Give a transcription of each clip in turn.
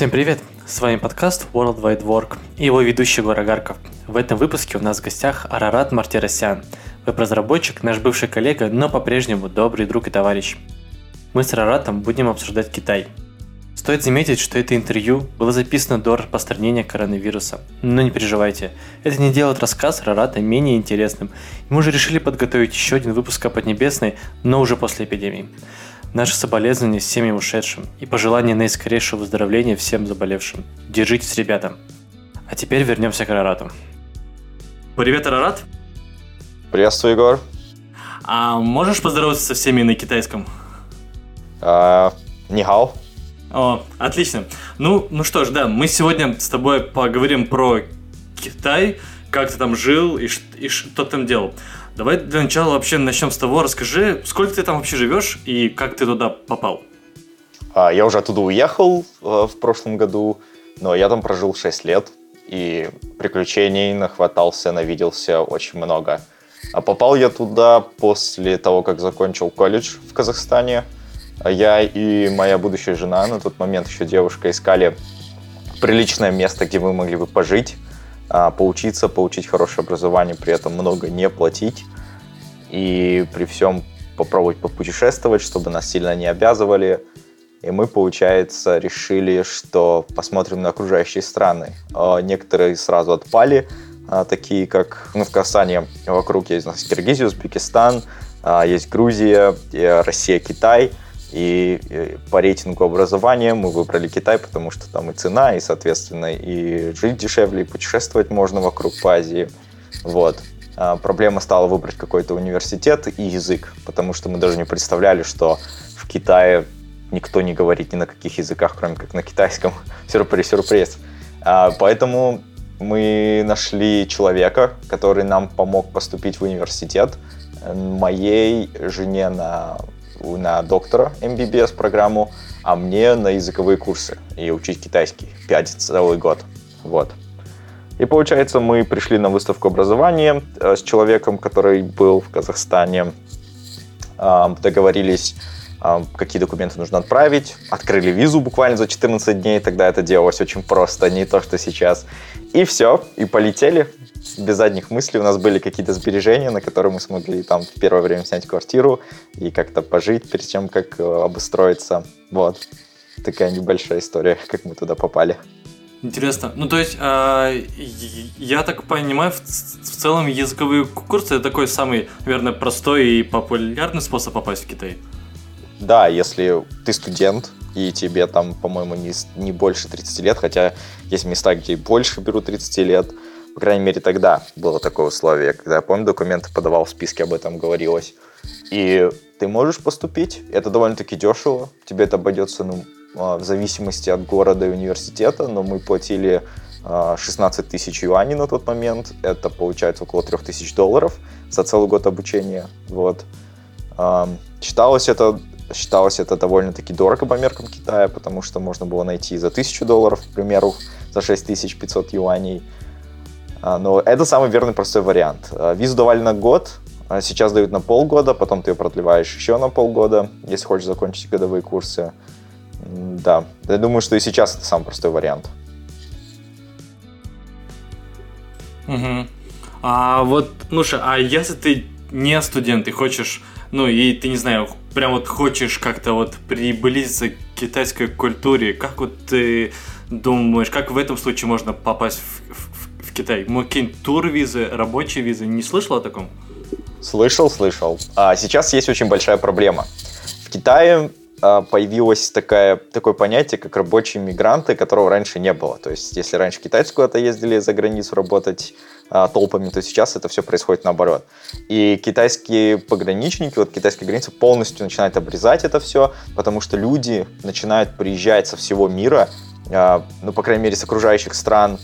Всем привет! С вами подкаст World Wide Work и его ведущий Гора Гарков. В этом выпуске у нас в гостях Арарат Мартиросян, веб-разработчик, наш бывший коллега, но по-прежнему добрый друг и товарищ. Мы с Араратом будем обсуждать Китай. Стоит заметить, что это интервью было записано до распространения коронавируса. Но не переживайте, это не делает рассказ Рарата менее интересным. Мы уже решили подготовить еще один выпуск о Поднебесной, но уже после эпидемии. Наши соболезнования семьям ушедшим и пожелания наискорейшего выздоровления всем заболевшим. Держитесь, ребята. А теперь вернемся к Арарату. Привет, Арарат. Приветствую, Егор. А можешь поздороваться со всеми на китайском? А, Нихао. О, отлично. Ну, ну что ж, да, мы сегодня с тобой поговорим про Китай, как ты там жил и, и что ты там делал. Давай для начала вообще начнем с того, расскажи, сколько ты там вообще живешь и как ты туда попал? А, я уже оттуда уехал э, в прошлом году, но я там прожил 6 лет, и приключений нахватался, навиделся очень много. А попал я туда после того, как закончил колледж в Казахстане. Я и моя будущая жена, на тот момент еще девушка, искали приличное место, где мы могли бы пожить. А, поучиться, получить хорошее образование, при этом много не платить и при всем попробовать попутешествовать, чтобы нас сильно не обязывали. И мы, получается, решили, что посмотрим на окружающие страны. А, некоторые сразу отпали, а, такие как ну, в Казахстане вокруг есть у нас Киргизия, Узбекистан, есть Грузия, Россия, Китай – и по рейтингу образования мы выбрали Китай, потому что там и цена, и, соответственно, и жить дешевле, и путешествовать можно вокруг по Азии. Вот. А проблема стала выбрать какой-то университет и язык, потому что мы даже не представляли, что в Китае никто не говорит ни на каких языках, кроме как на китайском. Сюрприз, сюрприз. А, поэтому мы нашли человека, который нам помог поступить в университет. Моей жене на на доктора MBBS программу, а мне на языковые курсы и учить китайский 5 целый год. Вот. И получается, мы пришли на выставку образования э, с человеком, который был в Казахстане, договорились, какие документы нужно отправить, открыли визу буквально за 14 дней, тогда это делалось очень просто, не то, что сейчас. И все, и полетели без задних мыслей. У нас были какие-то сбережения, на которые мы смогли там в первое время снять квартиру и как-то пожить перед тем, как э, обустроиться. Вот. Такая небольшая история, как мы туда попали. Интересно. Ну, то есть, э, я так понимаю, в, в целом языковые курсы это такой самый, наверное, простой и популярный способ попасть в Китай. Да, если ты студент, и тебе там, по-моему, не, не больше 30 лет, хотя есть места, где больше берут 30 лет, по крайней мере, тогда было такое условие, когда я помню, документы подавал, в списке об этом говорилось. И ты можешь поступить, это довольно-таки дешево, тебе это обойдется ну, а, в зависимости от города и университета, но мы платили 16 а, тысяч юаней на тот момент, это получается около 3 тысяч долларов за целый год обучения. Вот. Считалось это, считалось это довольно-таки дорого по меркам Китая, потому что можно было найти за 1000 долларов, к примеру, за 6500 юаней. А, но это самый верный простой вариант. А, визу давали на год, а сейчас дают на полгода, потом ты ее продлеваешь еще на полгода, если хочешь закончить годовые курсы. Да, я думаю, что и сейчас это самый простой вариант. Угу. А вот, Нуша, а если ты не студент и хочешь, ну и ты не знаю, прям вот хочешь как-то вот приблизиться к китайской культуре, как вот ты думаешь, как в этом случае можно попасть в, в, Китай? Какие-нибудь тур-визы, рабочие визы? Не слышал о таком? Слышал, слышал. А сейчас есть очень большая проблема. В Китае а, появилось такое, такое понятие, как рабочие мигранты, которого раньше не было. То есть, если раньше китайцы куда-то ездили за границу работать а, толпами, то сейчас это все происходит наоборот. И китайские пограничники, вот китайская граница полностью начинает обрезать это все, потому что люди начинают приезжать со всего мира, а, ну, по крайней мере, с окружающих стран,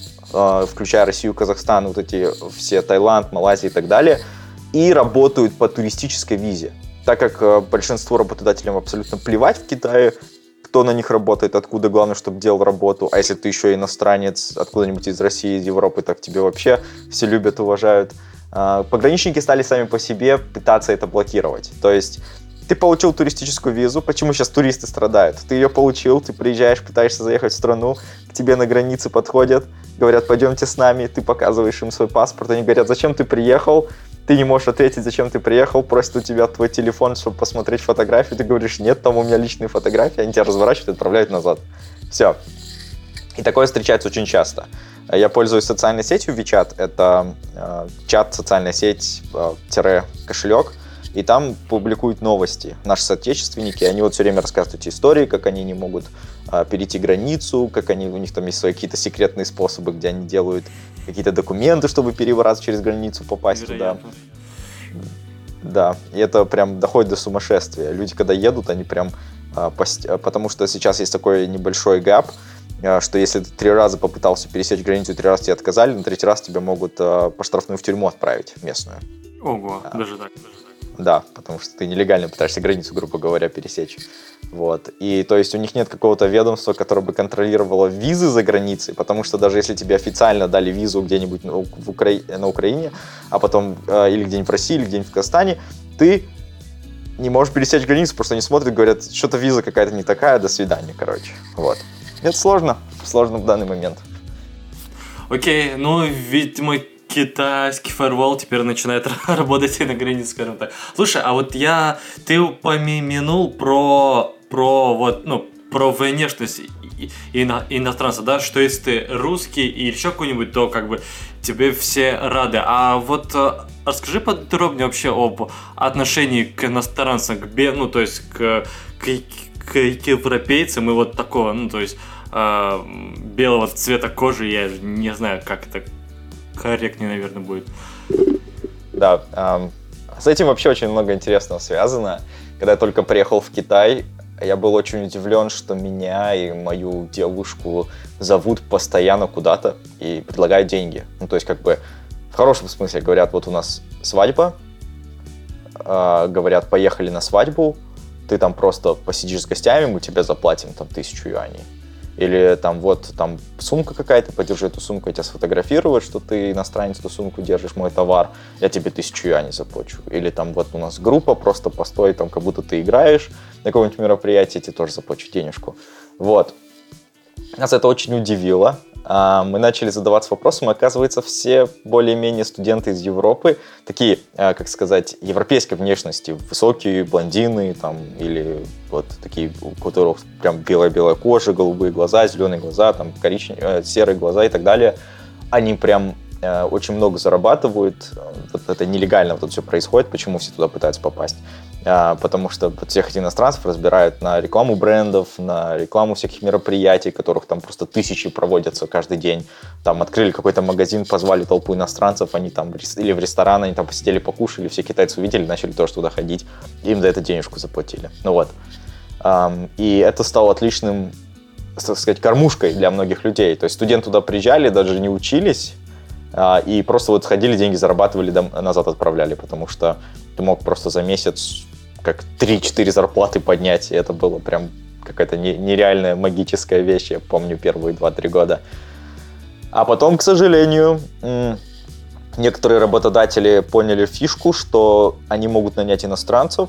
включая Россию, Казахстан, вот эти все Таиланд, Малайзия и так далее, и работают по туристической визе. Так как а, большинству работодателям абсолютно плевать в Китае, кто на них работает, откуда, главное, чтобы делал работу. А если ты еще иностранец, откуда-нибудь из России, из Европы, так тебе вообще все любят, уважают. А, пограничники стали сами по себе пытаться это блокировать. То есть ты получил туристическую визу, почему сейчас туристы страдают? Ты ее получил, ты приезжаешь, пытаешься заехать в страну, к тебе на границе подходят, говорят, пойдемте с нами, ты показываешь им свой паспорт, они говорят, зачем ты приехал, ты не можешь ответить, зачем ты приехал, просят у тебя твой телефон, чтобы посмотреть фотографию, ты говоришь, нет, там у меня личные фотографии, они тебя разворачивают и отправляют назад. Все. И такое встречается очень часто. Я пользуюсь социальной сетью WeChat, это э, чат, социальная сеть, э, тире кошелек, и там публикуют новости. Наши соотечественники, они вот все время рассказывают эти истории, как они не могут э, перейти границу, как они, у них там есть свои какие-то секретные способы, где они делают какие-то документы, чтобы перебраться через границу, попасть Вероятно. туда. Да, и это прям доходит до сумасшествия. Люди, когда едут, они прям... А, пост... Потому что сейчас есть такой небольшой гэп, а, что если ты три раза попытался пересечь границу, три раза тебе отказали, на третий раз тебя могут а, по штрафную в тюрьму отправить местную. Ого, а, даже так, даже да, потому что ты нелегально пытаешься границу, грубо говоря, пересечь. Вот. И то есть у них нет какого-то ведомства, которое бы контролировало визы за границей, потому что даже если тебе официально дали визу где-нибудь в Укра... на Украине, а потом э, или где-нибудь в России, или где-нибудь в Казахстане, ты не можешь пересечь границу, что они смотрят говорят, что-то виза какая-то не такая, до свидания, короче. Вот. Это сложно, сложно в данный момент. Окей, ну, видимо, китайский фаервол теперь начинает работать и на границе, скажем так. Слушай, а вот я, ты упомянул про, про вот, ну, про внешность ино, иностранца, да, что если ты русский и еще какой-нибудь, то как бы тебе все рады. А вот э, расскажи подробнее вообще об отношении к иностранцам, к, ну, то есть к, к, к, к европейцам и вот такого, ну, то есть э, белого цвета кожи, я не знаю, как это корректнее, наверное, будет. Да, эм, с этим вообще очень много интересного связано. Когда я только приехал в Китай, я был очень удивлен, что меня и мою девушку зовут постоянно куда-то и предлагают деньги. Ну, то есть, как бы, в хорошем смысле говорят, вот у нас свадьба, э, говорят, поехали на свадьбу, ты там просто посидишь с гостями, мы тебе заплатим там тысячу юаней. Или там вот там сумка какая-то, подержи эту сумку, я тебя сфотографирую, что ты иностранец, эту сумку держишь, мой товар, я тебе тысячу юаней заплачу. Или там вот у нас группа, просто постой, там как будто ты играешь на каком-нибудь мероприятии, я тебе тоже заплачу денежку. Вот. Нас это очень удивило. А, мы начали задаваться вопросом, и оказывается, все более-менее студенты из Европы, такие, а, как сказать, европейской внешности, высокие блондины, там, или вот такие, у которых прям белая-белая кожа, голубые глаза, зеленые глаза, там, коричневые, э, серые глаза и так далее, они прям Э, очень много зарабатывают. Вот это нелегально вот это все происходит. Почему все туда пытаются попасть? А, потому что всех иностранцев разбирают на рекламу брендов, на рекламу всяких мероприятий, которых там просто тысячи проводятся каждый день. Там открыли какой-то магазин, позвали толпу иностранцев, они там или в ресторан, они там посидели, покушали, все китайцы увидели, начали тоже туда ходить, им за это денежку заплатили. Ну вот. И это стало отличным так сказать, кормушкой для многих людей. То есть студенты туда приезжали, даже не учились, а, и просто вот ходили, деньги зарабатывали, назад отправляли, потому что ты мог просто за месяц как 3-4 зарплаты поднять, и это было прям какая-то нереальная магическая вещь, я помню первые 2-3 года. А потом, к сожалению, некоторые работодатели поняли фишку, что они могут нанять иностранцев,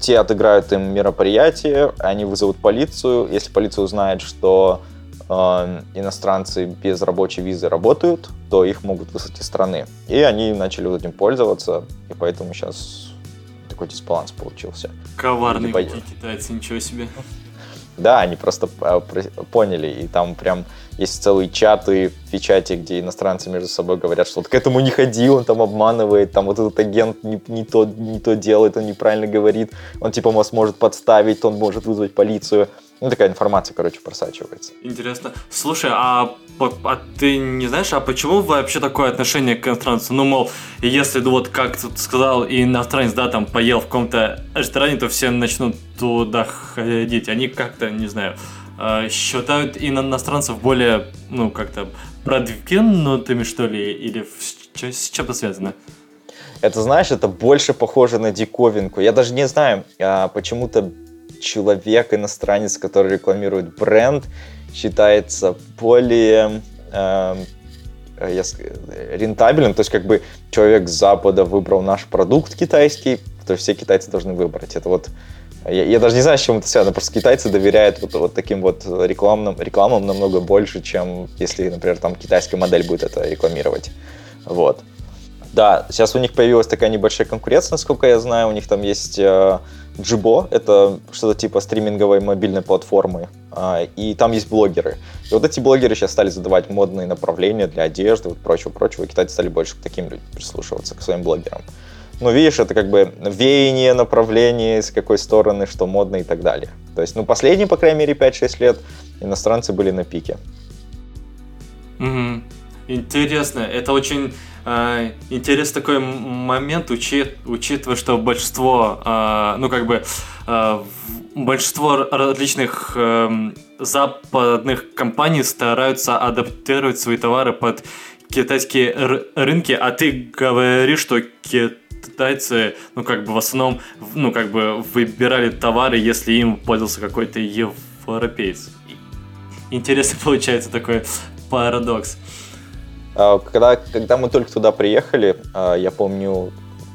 те отыграют им мероприятие, они вызовут полицию. Если полиция узнает, что э, иностранцы без рабочей визы работают, то их могут выслать из страны. И они начали вот этим пользоваться, и поэтому сейчас такой дисбаланс получился. Коварные Люди какие китайцы, ничего себе. Да, они просто а, поняли, и там прям есть целые чаты в чате, где иностранцы между собой говорят, что вот к этому не ходи, он там обманывает, там вот этот агент не, не, то, не то делает, он неправильно говорит, он типа вас может подставить, он может вызвать полицию. Ну, такая информация, короче, просачивается. Интересно. Слушай, а, а ты не знаешь, а почему вообще такое отношение к иностранцу? Ну, мол, если, вот как ты сказал, иностранец, да, там, поел в каком-то ресторане, то все начнут туда ходить. Они как-то, не знаю, а, считают иностранцев более, ну, как-то продвинутыми, что ли, или с чем это связано? Это, знаешь, это больше похоже на диковинку. Я даже не знаю, а, почему-то человек, иностранец, который рекламирует бренд, считается более э, я, рентабельным. То есть как бы человек с Запада выбрал наш продукт китайский, который все китайцы должны выбрать. Это вот я, я даже не знаю, с чем это связано, просто китайцы доверяют вот, вот таким вот рекламным, рекламам намного больше, чем если, например, там китайская модель будет это рекламировать. Вот. Да, сейчас у них появилась такая небольшая конкуренция, насколько я знаю. У них там есть э, Jibo, это что-то типа стриминговой мобильной платформы, э, и там есть блогеры. И вот эти блогеры сейчас стали задавать модные направления для одежды, вот прочего-прочего, и китайцы стали больше к таким людям прислушиваться, к своим блогерам. Ну, видишь, это как бы веяние, направление, с какой стороны, что модно и так далее. То есть, ну, последние, по крайней мере, 5-6 лет иностранцы были на пике. Угу. Интересно, это очень э, интересный такой момент, учит, учитывая, что большинство, э, ну как бы, э, большинство различных э, западных компаний стараются адаптировать свои товары под китайские рынки, а ты говоришь, что китайцы, ну, как бы в основном, ну, как бы выбирали товары, если им пользовался какой-то европеец. Интересно получается такой парадокс. А, когда, когда мы только туда приехали, а, я помню,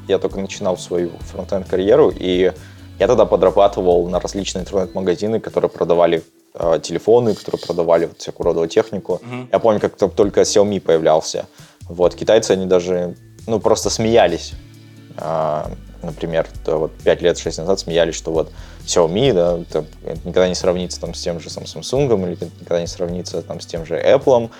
я только начинал свою фронтенд карьеру, и я тогда подрабатывал на различные интернет-магазины, которые продавали э, телефоны, которые продавали вот всякую родовую технику. Mm-hmm. Я помню, как только Xiaomi появлялся. Вот, китайцы, они даже, ну, просто смеялись. Э, например, вот 5 лет, 6 назад смеялись, что вот Xiaomi, да, это никогда не сравнится там с тем же Samsung, или никогда не сравнится там с тем же Apple.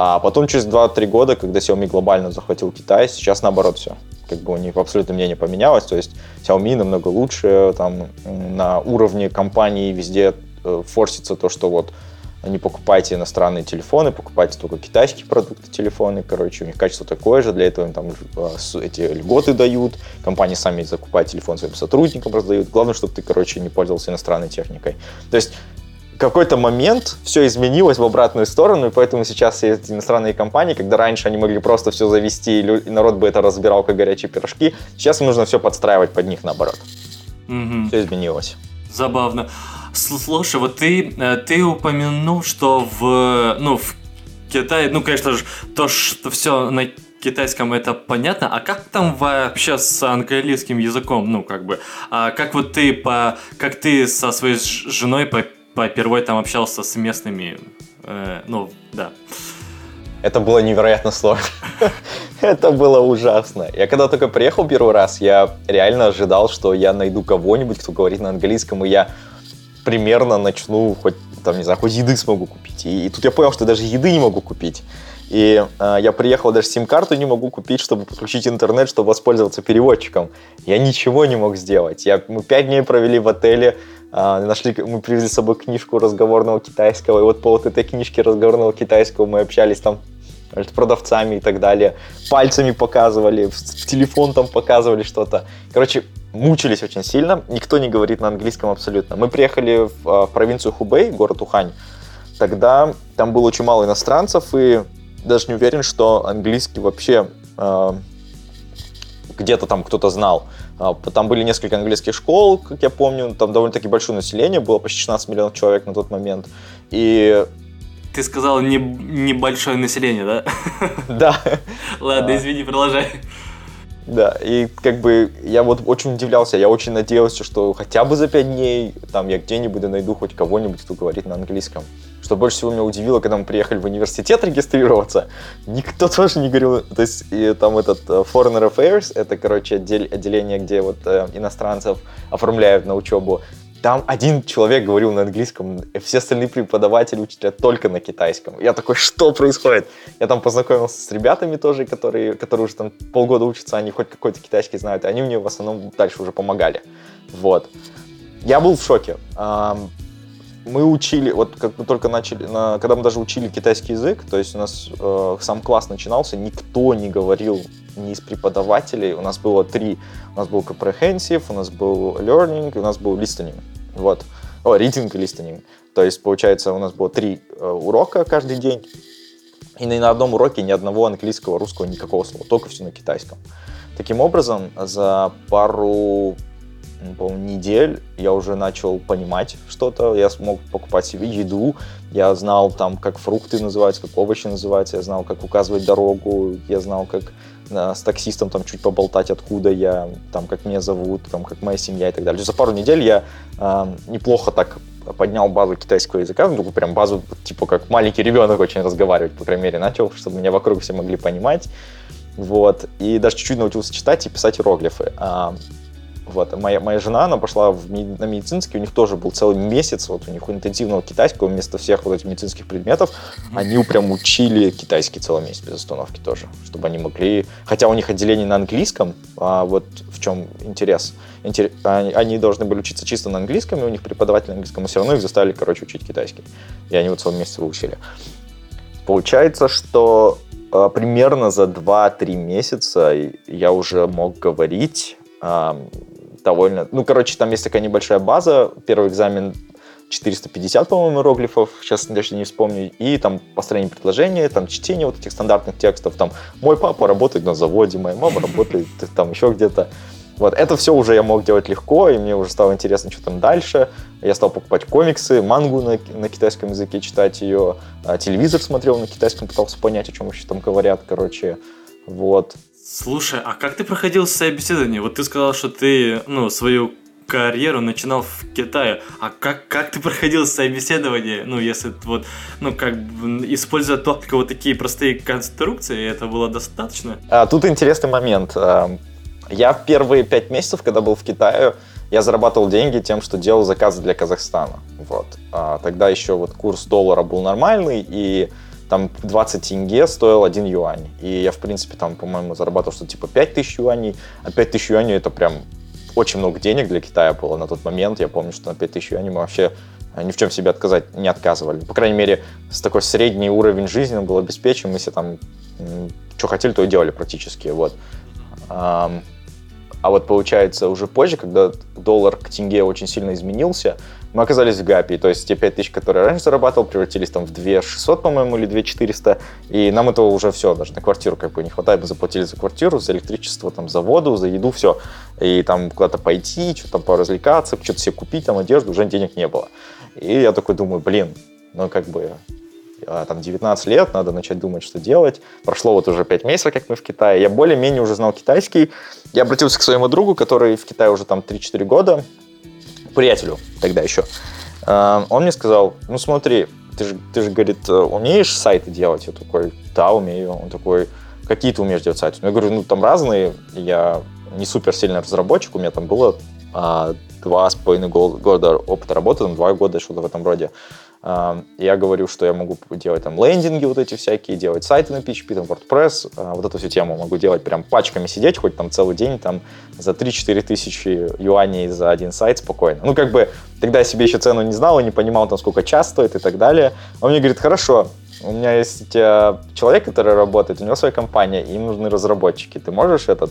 А потом через 2-3 года, когда Xiaomi глобально захватил Китай, сейчас наоборот все как бы у них абсолютно мнение поменялось, то есть Xiaomi намного лучше, там на уровне компании везде э, форсится то, что вот не покупайте иностранные телефоны, покупайте только китайские продукты телефоны, короче, у них качество такое же, для этого им там э, эти льготы дают, компании сами закупают телефон своим сотрудникам, раздают, главное, чтобы ты, короче, не пользовался иностранной техникой. То есть какой-то момент все изменилось в обратную сторону, и поэтому сейчас эти иностранные компании, когда раньше они могли просто все завести, и народ бы это разбирал как горячие пирожки, сейчас нужно все подстраивать под них наоборот. Угу. Все изменилось. Забавно. Слушай, вот ты, э, ты упомянул, что в, ну, в Китае, ну, конечно же, то, что все на китайском это понятно, а как там вообще с английским языком, ну, как бы, а как вот ты по, как ты со своей женой по впервые там общался с местными, э, ну, да. Это было невероятно сложно. Это было ужасно. Я когда только приехал первый раз, я реально ожидал, что я найду кого-нибудь, кто говорит на английском, и я примерно начну хоть, там, не знаю, хоть еды смогу купить. И, и тут я понял, что даже еды не могу купить. И э, я приехал, даже сим-карту не могу купить, чтобы подключить интернет, чтобы воспользоваться переводчиком. Я ничего не мог сделать. Я, мы пять дней провели в отеле, нашли, мы привезли с собой книжку разговорного китайского, и вот по вот этой книжке разговорного китайского мы общались там с продавцами и так далее. Пальцами показывали, в телефон там показывали что-то. Короче, мучились очень сильно. Никто не говорит на английском абсолютно. Мы приехали в, а, в провинцию Хубэй, город Ухань. Тогда там было очень мало иностранцев, и даже не уверен, что английский вообще э, где-то там кто-то знал. Э, там были несколько английских школ, как я помню, там довольно-таки большое население, было почти 16 миллионов человек на тот момент. И ты сказал не, небольшое население, да? Да. Ладно, извини, продолжай. Да, и как бы я вот очень удивлялся, я очень надеялся, что хотя бы за пять дней там я где-нибудь найду хоть кого-нибудь, кто говорит на английском. Что больше всего меня удивило, когда мы приехали в университет регистрироваться, никто тоже не говорил, то есть и там этот uh, Foreign Affairs, это, короче, отделение, где вот uh, иностранцев оформляют на учебу, там один человек говорил на английском, все остальные преподаватели, учителя только на китайском. Я такой, что происходит? Я там познакомился с ребятами тоже, которые, которые уже там полгода учатся, они хоть какой-то китайский знают, и они мне в основном дальше уже помогали. Вот. Я был в шоке. Мы учили, вот как мы только начали, когда мы даже учили китайский язык, то есть у нас э, сам класс начинался, никто не говорил ни из преподавателей, у нас было три у нас был comprehensive, у нас был learning, и у нас был listening. Вот. О, reading и listening. То есть, получается, у нас было три э, урока каждый день. И ни на одном уроке ни одного английского, русского, никакого слова. Только все на китайском. Таким образом, за пару недель я уже начал понимать что-то, я смог покупать себе еду, я знал там, как фрукты называются, как овощи называются, я знал, как указывать дорогу, я знал, как с таксистом там чуть поболтать, откуда я, там, как меня зовут, там, как моя семья и так далее. За пару недель я э, неплохо так поднял базу китайского языка, ну, прям базу, типа, как маленький ребенок очень разговаривать, по крайней мере, начал, чтобы меня вокруг все могли понимать. Вот. И даже чуть-чуть научился читать и писать иероглифы. А, вот. Моя, моя жена, она пошла в, на медицинский, у них тоже был целый месяц, вот у них интенсивного китайского, вместо всех вот этих медицинских предметов, они прям учили китайский целый месяц без остановки тоже, чтобы они могли, хотя у них отделение на английском, а вот в чем интерес, Интер... они, должны были учиться чисто на английском, и у них преподаватель английского, все равно их заставили, короче, учить китайский, и они вот целый месяц выучили. Получается, что э, примерно за 2-3 месяца я уже мог говорить довольно... Ну, короче, там есть такая небольшая база. Первый экзамен 450, по-моему, иероглифов, сейчас даже не вспомню, и там построение предложения, там чтение вот этих стандартных текстов, там «мой папа работает на заводе», «моя мама работает там еще где-то». Вот, это все уже я мог делать легко, и мне уже стало интересно, что там дальше. Я стал покупать комиксы, мангу на, на китайском языке, читать ее, а, телевизор смотрел на китайском, пытался понять, о чем вообще там говорят, короче. Вот. Слушай, а как ты проходил собеседование? Вот ты сказал, что ты, ну, свою карьеру начинал в Китае. А как, как ты проходил собеседование? Ну, если вот, ну, как бы, используя только вот такие простые конструкции, это было достаточно? А, тут интересный момент. А, я первые пять месяцев, когда был в Китае, я зарабатывал деньги тем, что делал заказы для Казахстана. Вот. А, тогда еще вот курс доллара был нормальный, и там 20 тенге стоил 1 юань. И я, в принципе, там, по-моему, зарабатывал что-то типа 5 тысяч юаней. А 5 тысяч юаней это прям очень много денег для Китая было на тот момент. Я помню, что на 5 тысяч юаней мы вообще э, ни в чем себе отказать не отказывали. По крайней мере, с такой средний уровень жизни он был обеспечен. Мы себе там что хотели, то и делали практически. Вот. А вот получается уже позже, когда доллар к тенге очень сильно изменился, мы оказались в ГАПе, то есть те 5 тысяч, которые раньше зарабатывал, превратились там в 2 600, по-моему, или 2 400, и нам этого уже все, даже на квартиру как бы не хватает, мы заплатили за квартиру, за электричество, там, за воду, за еду, все, и там куда-то пойти, что-то там поразвлекаться, что-то себе купить, там, одежду, уже денег не было. И я такой думаю, блин, ну как бы а, там 19 лет, надо начать думать, что делать. Прошло вот уже 5 месяцев, как мы в Китае. Я более-менее уже знал китайский. Я обратился к своему другу, который в Китае уже там 3-4 года, приятелю тогда еще. А, он мне сказал, ну смотри, ты же, ты же, говорит, умеешь сайты делать? Я такой, да, умею. Он такой, какие ты умеешь делать сайты? Я говорю, ну там разные, я не супер сильный разработчик, у меня там было а, два с половиной года опыта работы, там два года, что-то в этом роде. Я говорю, что я могу делать там лендинги вот эти всякие, делать сайты на PHP, там WordPress, а, вот эту всю тему могу делать прям пачками сидеть, хоть там целый день там за 3-4 тысячи юаней за один сайт спокойно. Ну, как бы тогда я себе еще цену не знал и не понимал там, сколько час стоит и так далее. Он мне говорит, хорошо, у меня есть человек, который работает, у него своя компания, им нужны разработчики. Ты можешь этот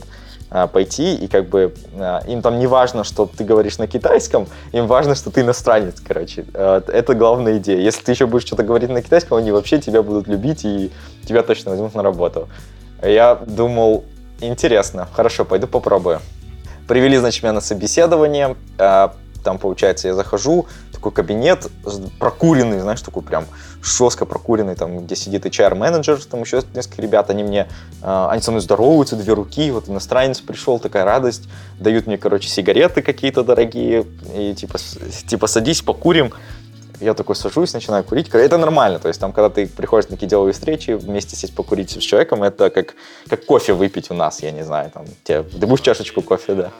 пойти и как бы а, им там не важно, что ты говоришь на китайском, им важно, что ты иностранец, короче. А, это главная идея. Если ты еще будешь что-то говорить на китайском, они вообще тебя будут любить и тебя точно возьмут на работу. Я думал, интересно, хорошо, пойду попробую. Привели, значит, меня на собеседование, там, получается, я захожу, такой кабинет прокуренный, знаешь, такой прям жестко прокуренный, там, где сидит HR-менеджер, там еще несколько ребят, они мне, э, они со мной здороваются, две руки, вот иностранец пришел, такая радость, дают мне, короче, сигареты какие-то дорогие, и типа, типа садись, покурим, я такой сажусь, начинаю курить. Это нормально. То есть там, когда ты приходишь на такие деловые встречи, вместе сесть покурить с человеком, это как, как кофе выпить у нас, я не знаю. Там, тебе, ты будешь чашечку кофе, да.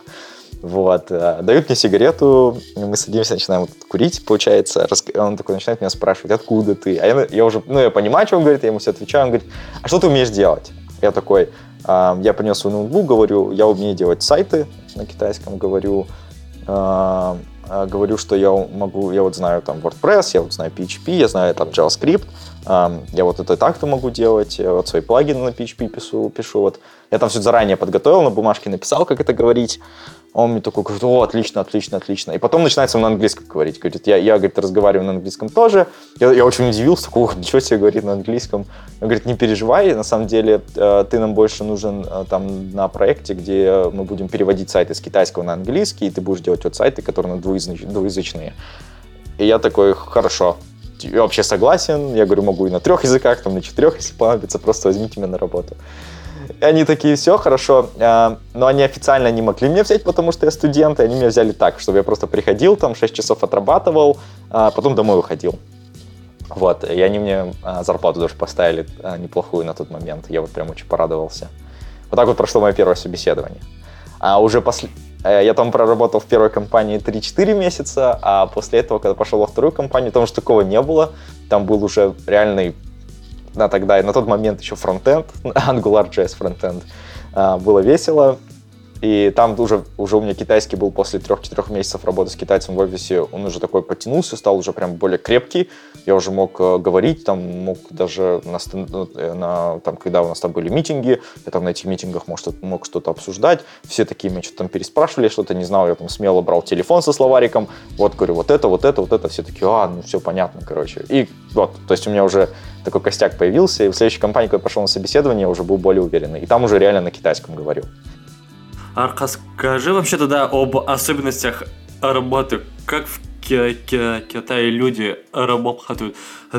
Вот. Э, дают мне сигарету, мы садимся, начинаем курить, получается. Он такой начинает меня спрашивать, откуда ты? А я, я уже, ну, я понимаю, что он говорит, я ему все отвечаю. Он говорит, а что ты умеешь делать? Я такой, «А, я принес свой ноутбук, говорю, я умею делать сайты на китайском, говорю, а, а, говорю, что я могу, я вот знаю там WordPress, я вот знаю PHP, я знаю там JavaScript, я вот это так-то могу делать, я вот свои плагины на PHP пишу, пишу вот. Я там все заранее подготовил, на бумажке написал, как это говорить. Он мне такой говорит, о, отлично, отлично, отлично. И потом начинается он на английском говорить. Говорит, я, я говорит, разговариваю на английском тоже. Я, я очень удивился, такой, ничего себе говорит на английском. Он говорит, не переживай, на самом деле э, ты нам больше нужен э, там на проекте, где мы будем переводить сайты с китайского на английский, и ты будешь делать вот сайты, которые двуязычные. И я такой, хорошо, я вообще согласен. Я говорю, могу и на трех языках, там на четырех, если понадобится, просто возьмите меня на работу. Они такие, все, хорошо. А, но они официально не могли меня взять, потому что я студент, и они меня взяли так, чтобы я просто приходил, там 6 часов отрабатывал, а потом домой уходил. Вот, и они мне а, зарплату даже поставили а, неплохую на тот момент. Я вот прям очень порадовался. Вот так вот прошло мое первое собеседование. А уже после... Э, я там проработал в первой компании 3-4 месяца, а после этого, когда пошел во вторую компанию, там же такого не было. Там был уже реальный на тогда и на тот момент еще фронтенд, AngularJS фронтенд. А, было весело. И там уже, уже у меня китайский был после трех-четырех месяцев работы с китайцем в офисе, он уже такой потянулся, стал уже прям более крепкий. Я уже мог э, говорить, там мог даже на, ну, э, на там, когда у нас там были митинги, я там на этих митингах может, мог что-то обсуждать. Все такие меня что-то там переспрашивали, что-то не знал, я там смело брал телефон со словариком, вот говорю, вот это, вот это, вот это, все такие, а, ну все понятно, короче. И вот, то есть у меня уже такой костяк появился, и в следующей компании, когда я пошел на собеседование, я уже был более уверенный. И там уже реально на китайском говорил. А расскажи вообще тогда об особенностях работы. Как в Китае люди работают?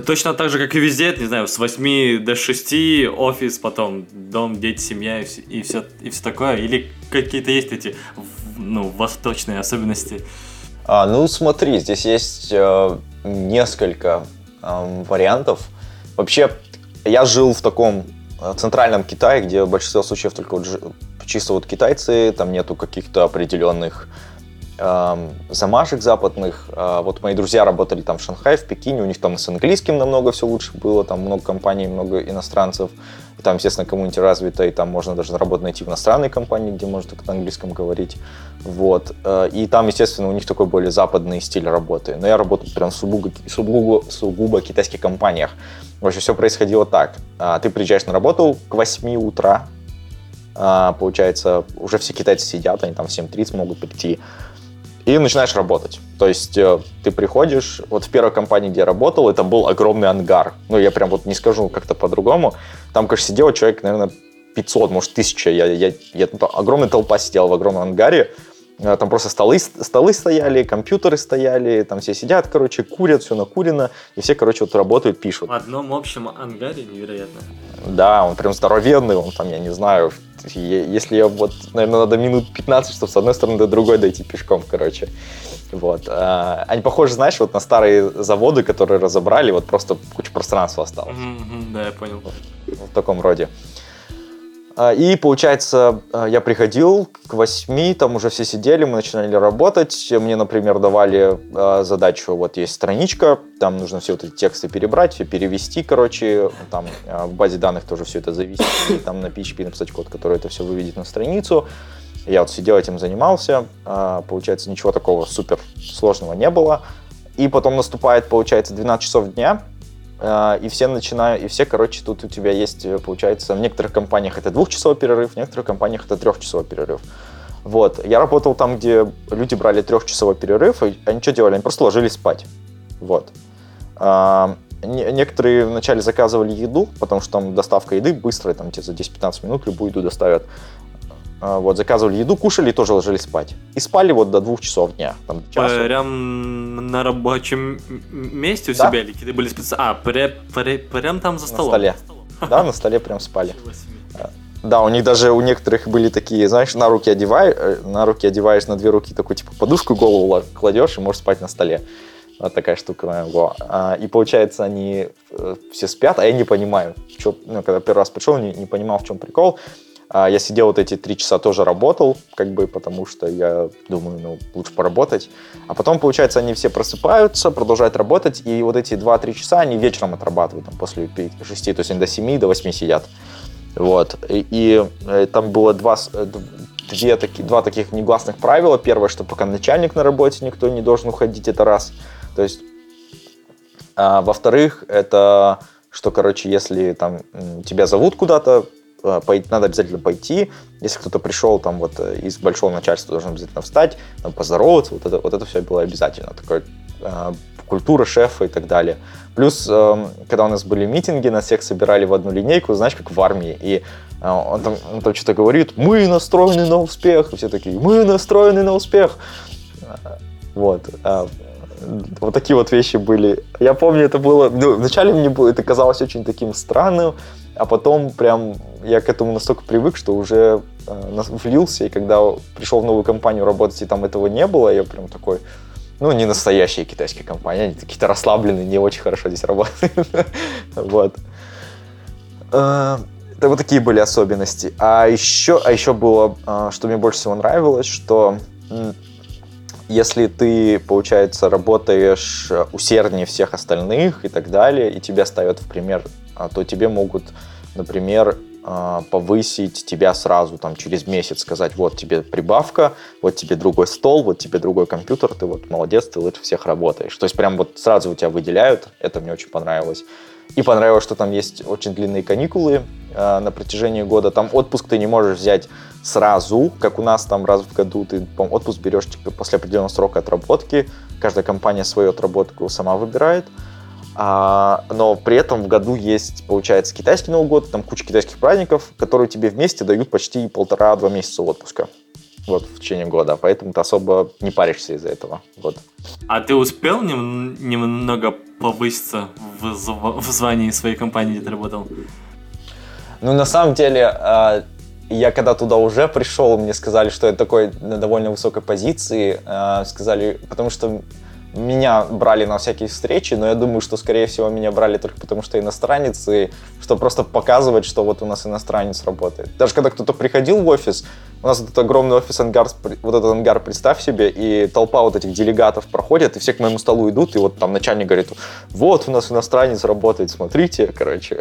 Точно так же, как и везде, не знаю, с 8 до 6 офис, потом дом, дети, семья и все, и все, и все такое? Или какие-то есть эти ну, восточные особенности? А, ну, смотри, здесь есть э, несколько э, вариантов. Вообще, я жил в таком э, центральном Китае, где в большинстве случаев только вот чисто вот китайцы, там нету каких-то определенных замашек западных. Э, вот мои друзья работали там в Шанхае, в Пекине, у них там с английским намного все лучше было, там много компаний, много иностранцев. И там, естественно, коммунити развита, и там можно даже работу найти в иностранной компании, где можно только на английском говорить. Вот. Э, и там, естественно, у них такой более западный стиль работы. Но я работал прям в сугубо, сугубо, сугубо китайских компаниях. В общем, все происходило так. А, ты приезжаешь на работу к 8 утра, а, получается, уже все китайцы сидят, они там в 7.30 могут прийти, и начинаешь работать. То есть э, ты приходишь, вот в первой компании, где я работал, это был огромный ангар. Ну, я прям вот не скажу как-то по-другому. Там, конечно, сидело человек, наверное, 500, может, 1000. Я, я, я, огромная толпа сидела в огромном ангаре. Э, там просто столы, столы стояли, компьютеры стояли, там все сидят, короче, курят, все накурено, и все, короче, вот работают, пишут. В одном общем ангаре невероятно. Да, он прям здоровенный, он там, я не знаю, если я вот, наверное, надо минут 15, чтобы с одной стороны до другой дойти пешком, короче. Вот. А, они похожи, знаешь, вот на старые заводы, которые разобрали, вот просто куча пространства осталось. Mm-hmm, да, я понял. Вот, в таком роде. А, и, получается, а, я приходил к восьми, там уже все сидели, мы начинали работать. Мне, например, давали а, задачу, вот есть страничка, там нужно все вот эти тексты перебрать, все перевести, короче, там в базе данных тоже все это зависит, там на PHP написать код, который это все выведет на страницу. Я вот сидел этим занимался, получается, ничего такого супер сложного не было. И потом наступает, получается, 12 часов дня, и все начинают, и все, короче, тут у тебя есть, э, получается, в некоторых компаниях это двухчасовой перерыв, в некоторых компаниях это трехчасовой перерыв. Вот. Я работал там, где люди брали трехчасовой перерыв, и они что делали? Они просто ложились спать. Вот. А, некоторые вначале заказывали еду, потому что там доставка еды быстрая, там тебе за 10-15 минут любую еду доставят. А, вот, заказывали еду, кушали и тоже ложились спать. И спали вот до двух часов дня. Там, Прям на рабочем месте у да? себя или какие-то были специально? А, прям, прям там за столом? На столе. Да, на столе прям спали. А, да, у них даже у некоторых были такие, знаешь, на руки одеваешь, э, на руки одеваешь на две руки такую типа подушку голову кладешь и можешь спать на столе. Вот такая штука. Во. А, и получается, они э, все спят, а я не понимаю. Что, ну, когда первый раз пришел, не, не понимал, в чем прикол. А я сидел вот эти три часа тоже работал, как бы, потому что я думаю, ну, лучше поработать. А потом, получается, они все просыпаются, продолжают работать, и вот эти 2-3 часа они вечером отрабатывают, там, после 6, то есть они до 7, до 8 сидят. Вот. И, и э, там было два, э, две таки, два таких негласных правила. Первое, что пока начальник на работе, никто не должен уходить, это раз. То есть, а, во-вторых, это что, короче, если там тебя зовут куда-то, надо обязательно пойти. Если кто-то пришел там вот э, из большого начальства, должен обязательно встать, там, поздороваться. Вот это, вот это все было обязательно. Такое, э, культура шефа и так далее. Плюс, э, когда у нас были митинги, нас всех собирали в одну линейку, знаешь, как в армии. И э, он, там, он там что-то говорит, мы настроены на успех. И все такие, мы настроены на успех. Вот. Вот такие вот вещи были. Я помню, это было... Ну, вначале мне было, это казалось очень таким странным, А потом прям я к этому настолько привык, что уже э, влился, и когда пришел в новую компанию работать, и там этого не было, я прям такой, ну, не настоящие китайские компании, они какие-то расслабленные, не очень хорошо здесь работают. Вот. Э, это вот такие были особенности. А еще, а еще было, э, что мне больше всего нравилось, что если ты, получается, работаешь усерднее всех остальных и так далее, и тебя ставят в пример, а, то тебе могут, например, повысить тебя сразу там через месяц, сказать, вот тебе прибавка, вот тебе другой стол, вот тебе другой компьютер, ты вот молодец, ты лучше всех работаешь. То есть прям вот сразу у тебя выделяют, это мне очень понравилось. И понравилось, что там есть очень длинные каникулы э, на протяжении года. Там отпуск ты не можешь взять сразу, как у нас там раз в году. Ты отпуск берешь типа, после определенного срока отработки. Каждая компания свою отработку сама выбирает. А, но при этом в году есть, получается, китайский Новый год, там куча китайских праздников, которые тебе вместе дают почти полтора-два месяца отпуска вот, в течение года, поэтому ты особо не паришься из-за этого. Вот. А ты успел нем- немного повыситься в, в звании своей компании, где ты работал? Ну, на самом деле, а, я когда туда уже пришел, мне сказали, что я такой на довольно высокой позиции, а, сказали, потому что меня брали на всякие встречи, но я думаю, что, скорее всего, меня брали только потому, что иностранец, и что просто показывать, что вот у нас иностранец работает. Даже когда кто-то приходил в офис, у нас этот огромный офис ангар, вот этот ангар, представь себе, и толпа вот этих делегатов проходит, и все к моему столу идут, и вот там начальник говорит, вот у нас иностранец работает, смотрите, короче.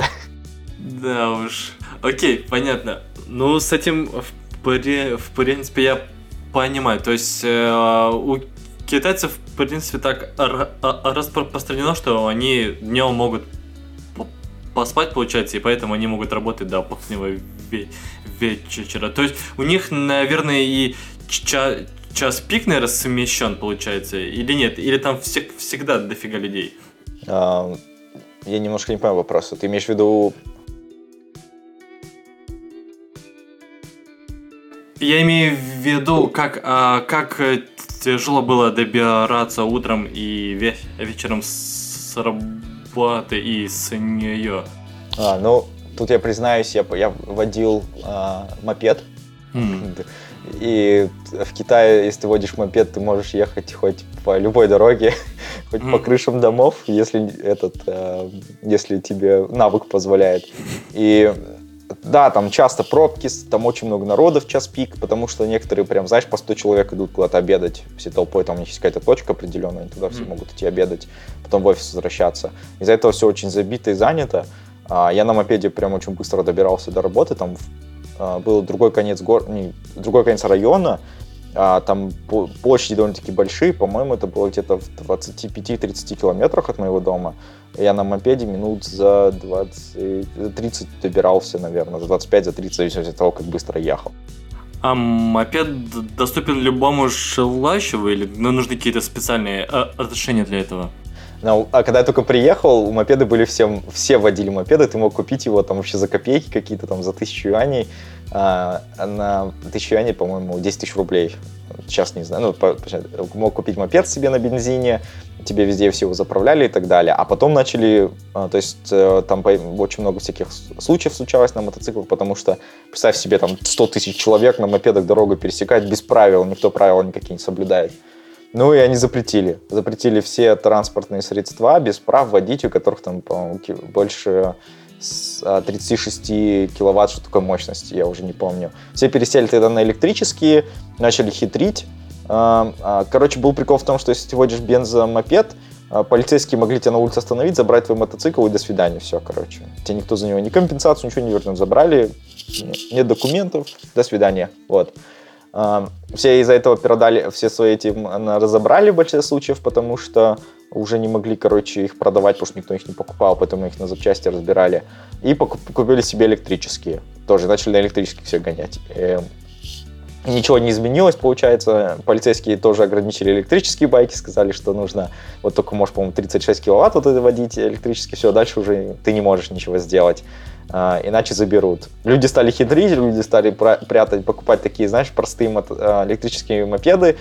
Да уж. Окей, понятно. Ну, с этим, в, принципе, я понимаю. То есть э, у китайцев, в принципе, так распространено, что они днем могут поспать, получается, и поэтому они могут работать до позднего вечера. То есть у них, наверное, и ча час пик, наверное, смещен, получается, или нет? Или там всег всегда дофига людей? А, я немножко не понимаю вопроса. Ты имеешь в виду... Я имею в виду, как, а, как тяжело было добираться утром и вечером с работы и с нее. А, ну, тут я признаюсь, я, я водил а, мопед. Mm. И в Китае, если ты водишь мопед, ты можешь ехать хоть по любой дороге, хоть mm. по крышам домов, если этот, э, если тебе навык позволяет. И да, там часто пробки, там очень много народа в час пик, потому что некоторые прям, знаешь, по 100 человек идут куда-то обедать все толпой, там у них есть какая-то точка определенная, они туда все mm. могут идти обедать, потом в офис возвращаться. Из-за этого все очень забито и занято. А, я на мопеде прям очень быстро добирался до работы, там а, был другой конец гор... не, другой конец района, а, там площади довольно-таки большие, по-моему, это было где-то в 25-30 километрах от моего дома. Я на мопеде минут за 20, 30 добирался, наверное, за 25, за 30, в зависимости от того, как быстро ехал. А мопед доступен любому желающему или ну, нужны какие-то специальные а, разрешения для этого? Ну, а когда я только приехал, мопеды были всем, все водили мопеды, ты мог купить его там вообще за копейки какие-то там за тысячу юаней, а, на тысячу юаней, по-моему, 10 тысяч рублей. Сейчас не знаю, ну, по, мог купить мопед себе на бензине, тебе везде все его заправляли и так далее. А потом начали, а, то есть э, там очень много всяких случаев случалось на мотоциклах, потому что, представь себе, там 100 тысяч человек на мопедах дорогу пересекать без правил, никто правила никакие не соблюдает. Ну и они запретили. Запретили все транспортные средства без прав водить, у которых там, по больше 36 а, киловатт, что такое мощности, я уже не помню. Все пересели тогда на электрические, начали хитрить. А, а, короче, был прикол в том, что если ты водишь бензомопед, полицейские могли тебя на улице остановить, забрать твой мотоцикл и до свидания, все, короче. Тебе никто за него ни компенсацию, ничего не вернет. Забрали, нет документов, до свидания. Вот. Все из-за этого продали, все свои эти разобрали в большинстве случаев, потому что уже не могли, короче, их продавать, потому что никто их не покупал, поэтому их на запчасти разбирали. И купили себе электрические. Тоже начали на электрических все гонять. И эм, ничего не изменилось, получается. Полицейские тоже ограничили электрические байки, сказали, что нужно вот только можешь, по-моему, 36 киловатт вот это водить электрически, все, дальше уже ты не можешь ничего сделать. А, иначе заберут. Люди стали хитрить, люди стали прятать, покупать такие, знаешь, простые а, электрические мопеды,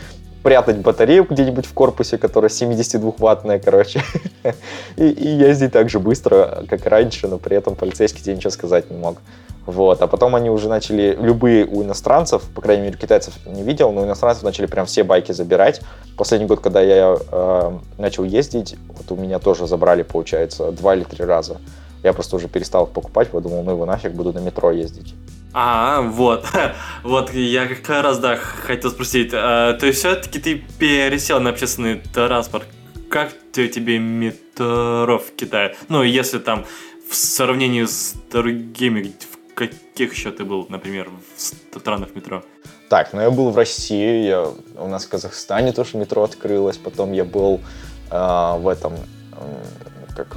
прятать батарею где-нибудь в корпусе, которая 72-ваттная, короче, и, и ездить так же быстро, как раньше, но при этом полицейский тебе ничего сказать не мог. Вот. А потом они уже начали, любые у иностранцев, по крайней мере, китайцев не видел, но у иностранцев начали прям все байки забирать. Последний год, когда я э, начал ездить, вот у меня тоже забрали, получается, два или три раза. Я просто уже перестал их покупать, подумал, ну его нафиг, буду на метро ездить. А, вот. вот, я как раз, да, хотел спросить. А, то есть все-таки ты пересел на общественный транспорт. Как тебе метро в Китае? Ну, если там в сравнении с другими, в каких еще ты был, например, в странах метро? Так, ну я был в России, я, у нас в Казахстане тоже метро открылось, потом я был э, в этом, э, как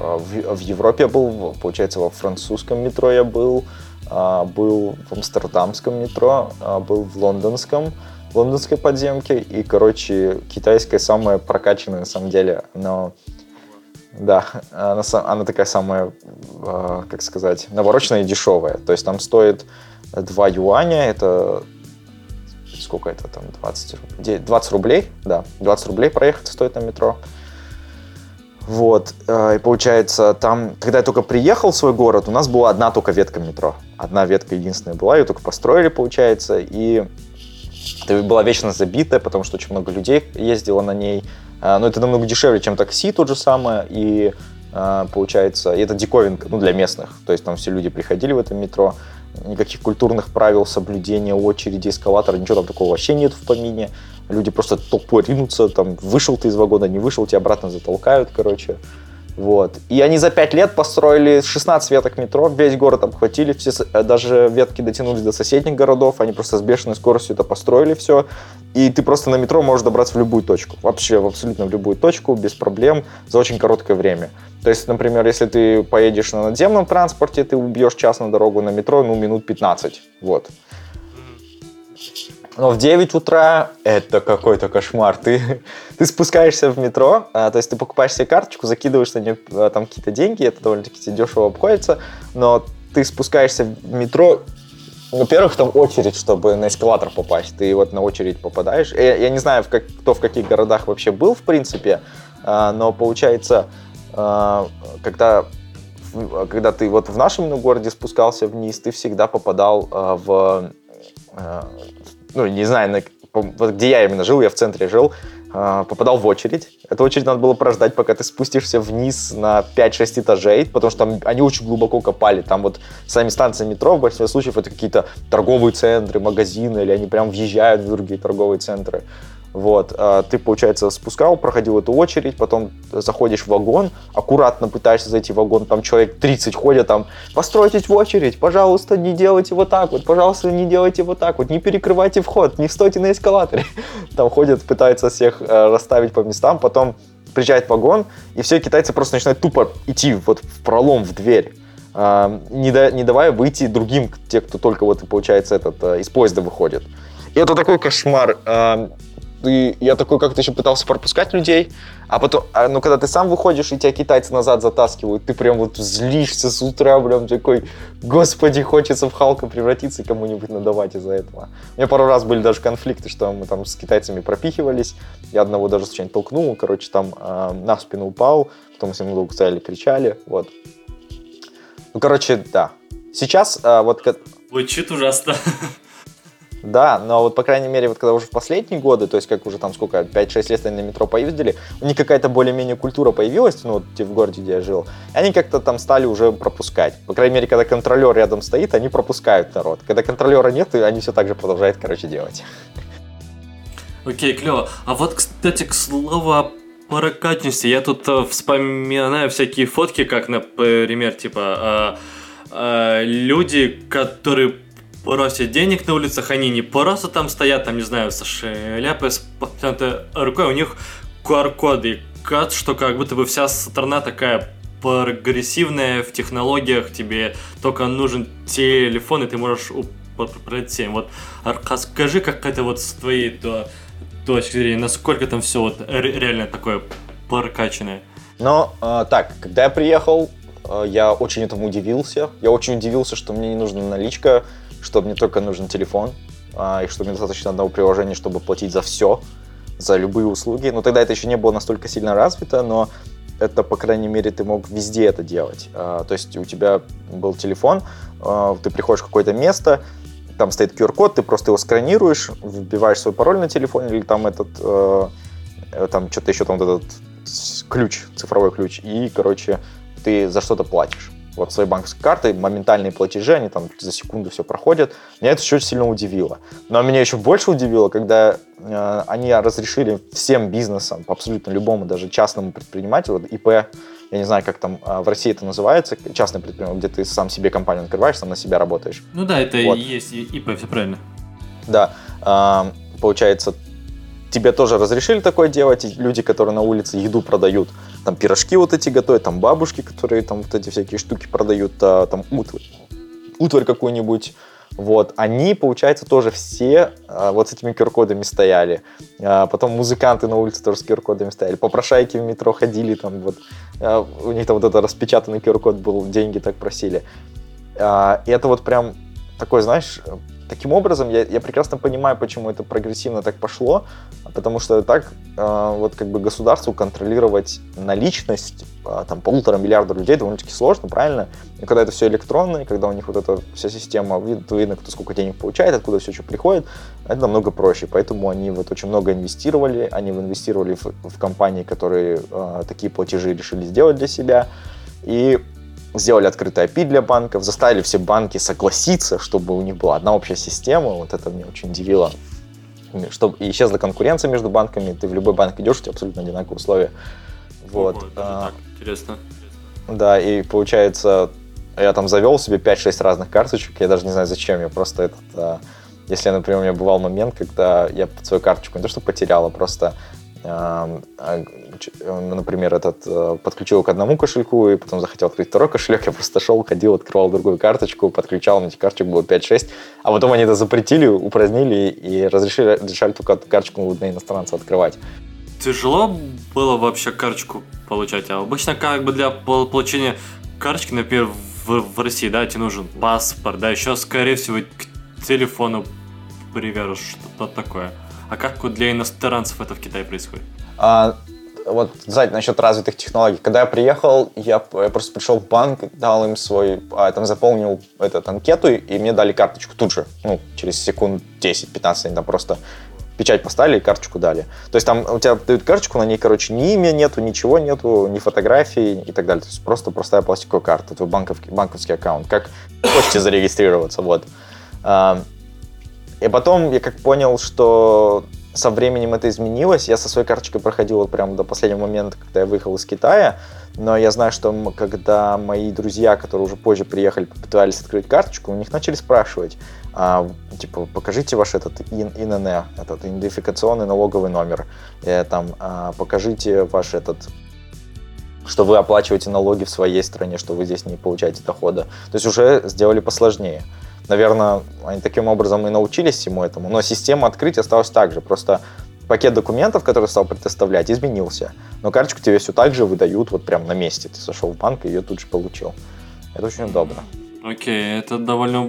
в, в Европе был, получается, во французском метро я был, а, был в амстердамском метро, а, был в лондонском, лондонской подземке. И, короче, китайская самая прокачанная, на самом деле, но да, она, она такая самая, как сказать, навороченная и дешевая. То есть там стоит 2 юаня, это сколько это там, 20, 20 рублей, да, 20 рублей проехать стоит на метро. Вот, э, и получается, там, когда я только приехал в свой город, у нас была одна только ветка метро. Одна ветка единственная была, ее только построили, получается, и это была вечно забитая, потому что очень много людей ездило на ней. Э, но это намного дешевле, чем такси, тот же самое, и э, получается, и это диковинка, ну, для местных. То есть там все люди приходили в это метро, никаких культурных правил соблюдения очереди, эскалатора, ничего там такого вообще нет в помине люди просто толпой ринутся, там, вышел ты из вагона, не вышел, тебя обратно затолкают, короче. Вот. И они за пять лет построили 16 веток метро, весь город обхватили, все, э, даже ветки дотянулись до соседних городов, они просто с бешеной скоростью это построили все. И ты просто на метро можешь добраться в любую точку, вообще в абсолютно в любую точку, без проблем, за очень короткое время. То есть, например, если ты поедешь на надземном транспорте, ты убьешь час на дорогу на метро, ну, минут 15. Вот. Но в 9 утра это какой-то кошмар. Ты, ты спускаешься в метро, а, то есть ты покупаешь себе карточку, закидываешь на нее а, там какие-то деньги, это довольно-таки дешево обходится, но ты спускаешься в метро, во-первых, там очередь, чтобы на эскалатор попасть. Ты вот на очередь попадаешь. Я, я не знаю, в как, кто в каких городах вообще был, в принципе, а, но получается, а, когда когда ты вот в нашем городе спускался вниз, ты всегда попадал а, в а, ну, не знаю, на, вот где я именно жил, я в центре жил, э, попадал в очередь. Эту очередь надо было прождать, пока ты спустишься вниз на 5-6 этажей, потому что там они очень глубоко копали. Там вот сами станции метро в большинстве случаев это какие-то торговые центры, магазины, или они прям въезжают в другие торговые центры. Вот, а, ты, получается, спускал, проходил эту очередь, потом заходишь в вагон, аккуратно пытаешься зайти в вагон, там человек 30 ходят, там, постройтесь в очередь, пожалуйста, не делайте вот так вот, пожалуйста, не делайте вот так вот, не перекрывайте вход, не стойте на эскалаторе. Там ходят, пытаются всех э, расставить по местам, потом приезжает вагон, и все китайцы просто начинают тупо идти вот в пролом, в дверь. А, не, да, не давая выйти другим, те, кто только вот, получается, этот, э, из поезда выходит. И это такой кошмар ты, я такой как-то еще пытался пропускать людей, а потом, а, ну, когда ты сам выходишь, и тебя китайцы назад затаскивают, ты прям вот злишься с утра, прям такой, господи, хочется в Халка превратиться и кому-нибудь надавать из-за этого. У меня пару раз были даже конфликты, что мы там с китайцами пропихивались, я одного даже случайно толкнул, короче, там э, на спину упал, потом с ним долго стояли, кричали, вот. Ну, короче, да. Сейчас э, вот... Звучит ужасно. Да, но вот, по крайней мере, вот когда уже в последние годы, то есть как уже там сколько, 5-6 лет они на метро поездили, у них какая-то более-менее культура появилась, ну, вот в городе, где я жил, и они как-то там стали уже пропускать. По крайней мере, когда контролер рядом стоит, они пропускают народ. Когда контролера нет, они все так же продолжают, короче, делать. Окей, клево. А вот, кстати, к слову о прокатности, я тут э, вспоминаю всякие фотки, как, например, типа, э, э, люди, которые просят денег на улицах, они не просто там стоят, там, не знаю, со шляпой, с рукой, у них QR-коды, кат, что как будто бы вся страна такая прогрессивная в технологиях, тебе только нужен телефон, и ты можешь управлять всем. Вот расскажи, как это вот с твоей то, точки зрения, насколько там все вот реально такое прокачанное? Ну, э, так, когда я приехал, э, я очень этому удивился. Я очень удивился, что мне не нужна наличка, что мне только нужен телефон. а, и что мне достаточно одного приложения, чтобы платить за все, за любые услуги. Но тогда это еще не было настолько сильно развито, но это, по крайней мере, ты мог везде это делать. А, то есть у тебя был телефон, а, ты приходишь в какое-то место, там стоит QR-код, ты просто его сканируешь, вбиваешь свой пароль на телефоне или там этот, э, там что-то еще, там вот этот ключ, цифровой ключ, и, короче, ты за что-то платишь вот своей банковской картой, моментальные платежи, они там за секунду все проходят. Меня это очень сильно удивило. Но меня еще больше удивило, когда э, они разрешили всем бизнесам, абсолютно любому, даже частному предпринимателю, вот ИП, я не знаю, как там э, в России это называется, частный предприниматель, где ты сам себе компанию открываешь, сам на себя работаешь. Ну да, это вот. и есть ИП, все правильно. Да, э, получается, тебе тоже разрешили такое делать, и люди, которые на улице еду продают, там пирожки вот эти готовят, там бабушки, которые там вот эти всякие штуки продают, а, там утварь, утварь какую-нибудь, вот, они, получается, тоже все а, вот с этими QR-кодами стояли. А, потом музыканты на улице тоже с QR-кодами стояли. Попрошайки в метро ходили, там вот, а, у них там вот это распечатанный QR-код был, деньги так просили. А, и это вот прям такой, знаешь, Таким образом, я, я прекрасно понимаю, почему это прогрессивно так пошло, потому что так э, вот как бы государству контролировать наличность э, там полутора миллиарда людей довольно-таки сложно, правильно? И когда это все электронно, и когда у них вот эта вся система, видно, кто сколько денег получает, откуда все что приходит, это намного проще. Поэтому они вот очень много инвестировали, они инвестировали в, в компании, которые э, такие платежи решили сделать для себя. И сделали открытый API для банков, заставили все банки согласиться, чтобы у них была одна общая система. Вот это меня очень удивило. Чтобы исчезла конкуренция между банками, ты в любой банк идешь, у тебя абсолютно одинаковые условия. Вот. Ого, а, так, интересно. Да, и получается, я там завел себе 5-6 разных карточек, я даже не знаю зачем, я просто этот... А, если, например, у меня бывал момент, когда я свою карточку не то что потерял, а просто например, этот э, подключил к одному кошельку и потом захотел открыть второй кошелек, я просто шел, ходил, открывал другую карточку, подключал, на эти карточек было 5-6, а потом они это запретили, упразднили и разрешили, разрешали только карточку на иностранца открывать. Тяжело было вообще карточку получать, а обычно как бы для получения карточки, например, в, в России, да, тебе нужен паспорт, да, еще, скорее всего, к телефону привяжешь что-то такое. А как вот для иностранцев это в Китае происходит? А, вот, знаете, насчет развитых технологий. Когда я приехал, я, я просто пришел в банк, дал им свой, а, там заполнил этот анкету, и мне дали карточку тут же, ну, через секунд 10-15, они там просто печать поставили и карточку дали. То есть там у тебя дают карточку, на ней, короче, ни имя нету, ничего нету, ни фотографии и так далее. То есть просто простая пластиковая карта, твой банковский, банковский аккаунт. Как хочете зарегистрироваться, вот. И потом я как понял, что со временем это изменилось. Я со своей карточкой проходил вот прямо до последнего момента, когда я выехал из Китая. Но я знаю, что когда мои друзья, которые уже позже приехали, попытались открыть карточку, у них начали спрашивать, а, типа, покажите ваш этот ИНН, этот идентификационный налоговый номер, и, э, там, а, покажите ваш этот что вы оплачиваете налоги в своей стране, что вы здесь не получаете дохода. То есть уже сделали посложнее. Наверное, они таким образом и научились всему этому. Но система открытия осталась так же. Просто пакет документов, который стал предоставлять, изменился. Но карточку тебе все так же выдают вот прям на месте. Ты зашел в банк и ее тут же получил. Это очень удобно. Окей, okay, это довольно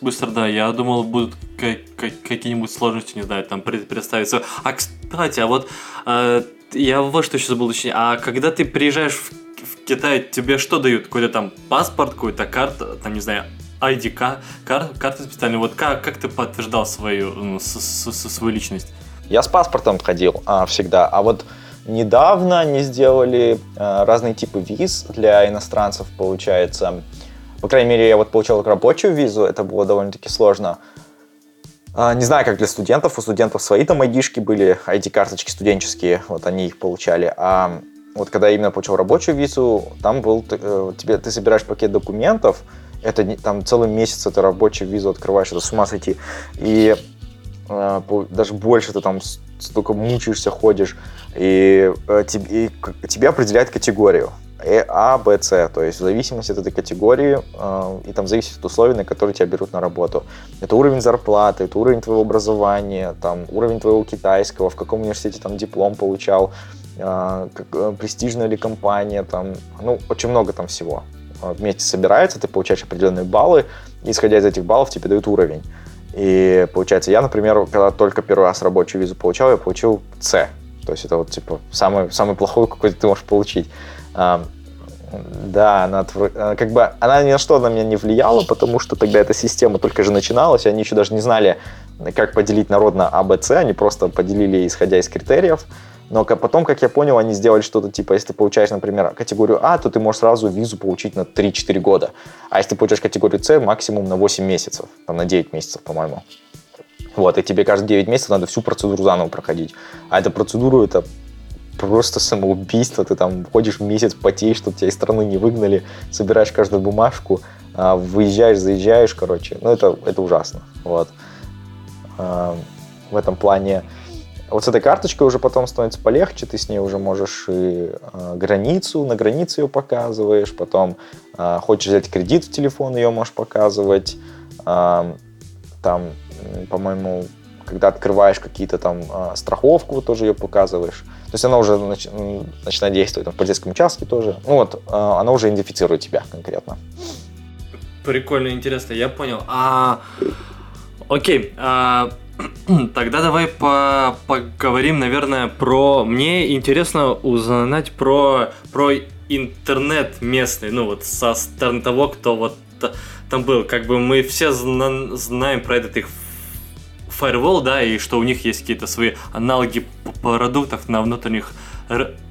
быстро, да. Я думал, будут какие-нибудь сложности, не знаю, там представиться. А кстати, а вот э, я вот что еще забыл уточнить. А когда ты приезжаешь в, в Китай, тебе что дают? Какой-то там паспорт, какую-то карту, там, не знаю, ID, кар, карты специальные. Вот как, как ты подтверждал свою, ну, с, с, с, свою личность? Я с паспортом ходил а, всегда, а вот недавно они сделали а, разные типы виз для иностранцев, получается. По крайней мере, я вот получал рабочую визу, это было довольно-таки сложно. А, не знаю, как для студентов, у студентов свои там ID-шки были, ID-карточки студенческие, вот они их получали. А вот когда я именно получил рабочую визу, там был, э, тебе, ты собираешь пакет документов, это там целый месяц это рабочую визу открываешь, это с ума сойти. И э, даже больше ты там столько мучаешься, ходишь, и, э, и тебе определяют категорию. Э, а, Б, С, то есть в зависимости от этой категории э, и там зависит от условий, на которые тебя берут на работу. Это уровень зарплаты, это уровень твоего образования, там уровень твоего китайского, в каком университете там диплом получал, э, как, э, престижная ли компания, там, ну, очень много там всего. Э, вместе собираются, ты получаешь определенные баллы, и исходя из этих баллов тебе дают уровень. И получается, я, например, когда только первый раз рабочую визу получал, я получил С. То есть это вот типа самый, самый плохой, какой ты можешь получить. А, да, она как бы она ни на что на меня не влияла, потому что тогда эта система только же начиналась, и они еще даже не знали, как поделить народ на А, Б, С, они просто поделили исходя из критериев. Но потом, как я понял, они сделали что-то типа, если ты получаешь, например, категорию А, то ты можешь сразу визу получить на 3-4 года. А если ты получаешь категорию С, максимум на 8 месяцев, там на 9 месяцев, по-моему. Вот, и тебе каждые 9 месяцев надо всю процедуру заново проходить. А эта процедура, это просто самоубийство. Ты там ходишь месяц, потеешь, чтобы тебя из страны не выгнали, собираешь каждую бумажку, а, выезжаешь, заезжаешь, короче. Ну, это, это ужасно. Вот. А, в этом плане вот с этой карточкой уже потом становится полегче, ты с ней уже можешь и э, границу, на границе ее показываешь, потом э, хочешь взять кредит в телефон, ее можешь показывать, э, там, по-моему, когда открываешь какие-то там э, страховку, тоже ее показываешь. То есть она уже нач- начинает действовать там, в полицейском участке тоже. Ну вот, э, она уже идентифицирует тебя конкретно. Прикольно, интересно, я понял. А, окей, а Тогда давай по поговорим, наверное, про... Мне интересно узнать про, про интернет местный, ну вот со стороны того, кто вот там был. Как бы мы все зна знаем про этот их firewall, да, и что у них есть какие-то свои аналоги продуктов на внутренних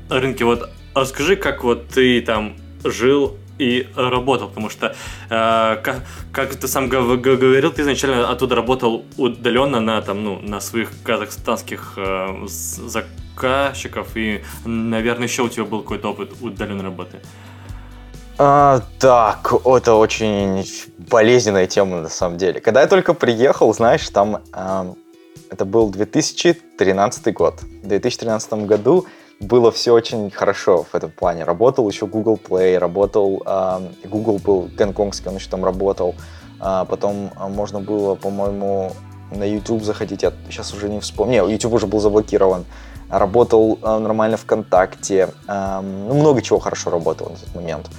рынке. Вот расскажи, как вот ты там жил и работал, потому что, э, как, как ты сам говорил, ты изначально оттуда работал удаленно на, там, ну, на своих казахстанских э, заказчиков, и, наверное, еще у тебя был какой-то опыт удаленной работы. А, так, это очень болезненная тема на самом деле. Когда я только приехал, знаешь, там э, это был 2013 год. В 2013 году было все очень хорошо в этом плане. Работал еще Google Play, работал, э, Google был гонконгский, он еще там работал. А потом можно было, по-моему, на YouTube заходить, я сейчас уже не вспомню. YouTube уже был заблокирован. Работал э, нормально ВКонтакте. Э, ну, много чего хорошо работало на тот момент.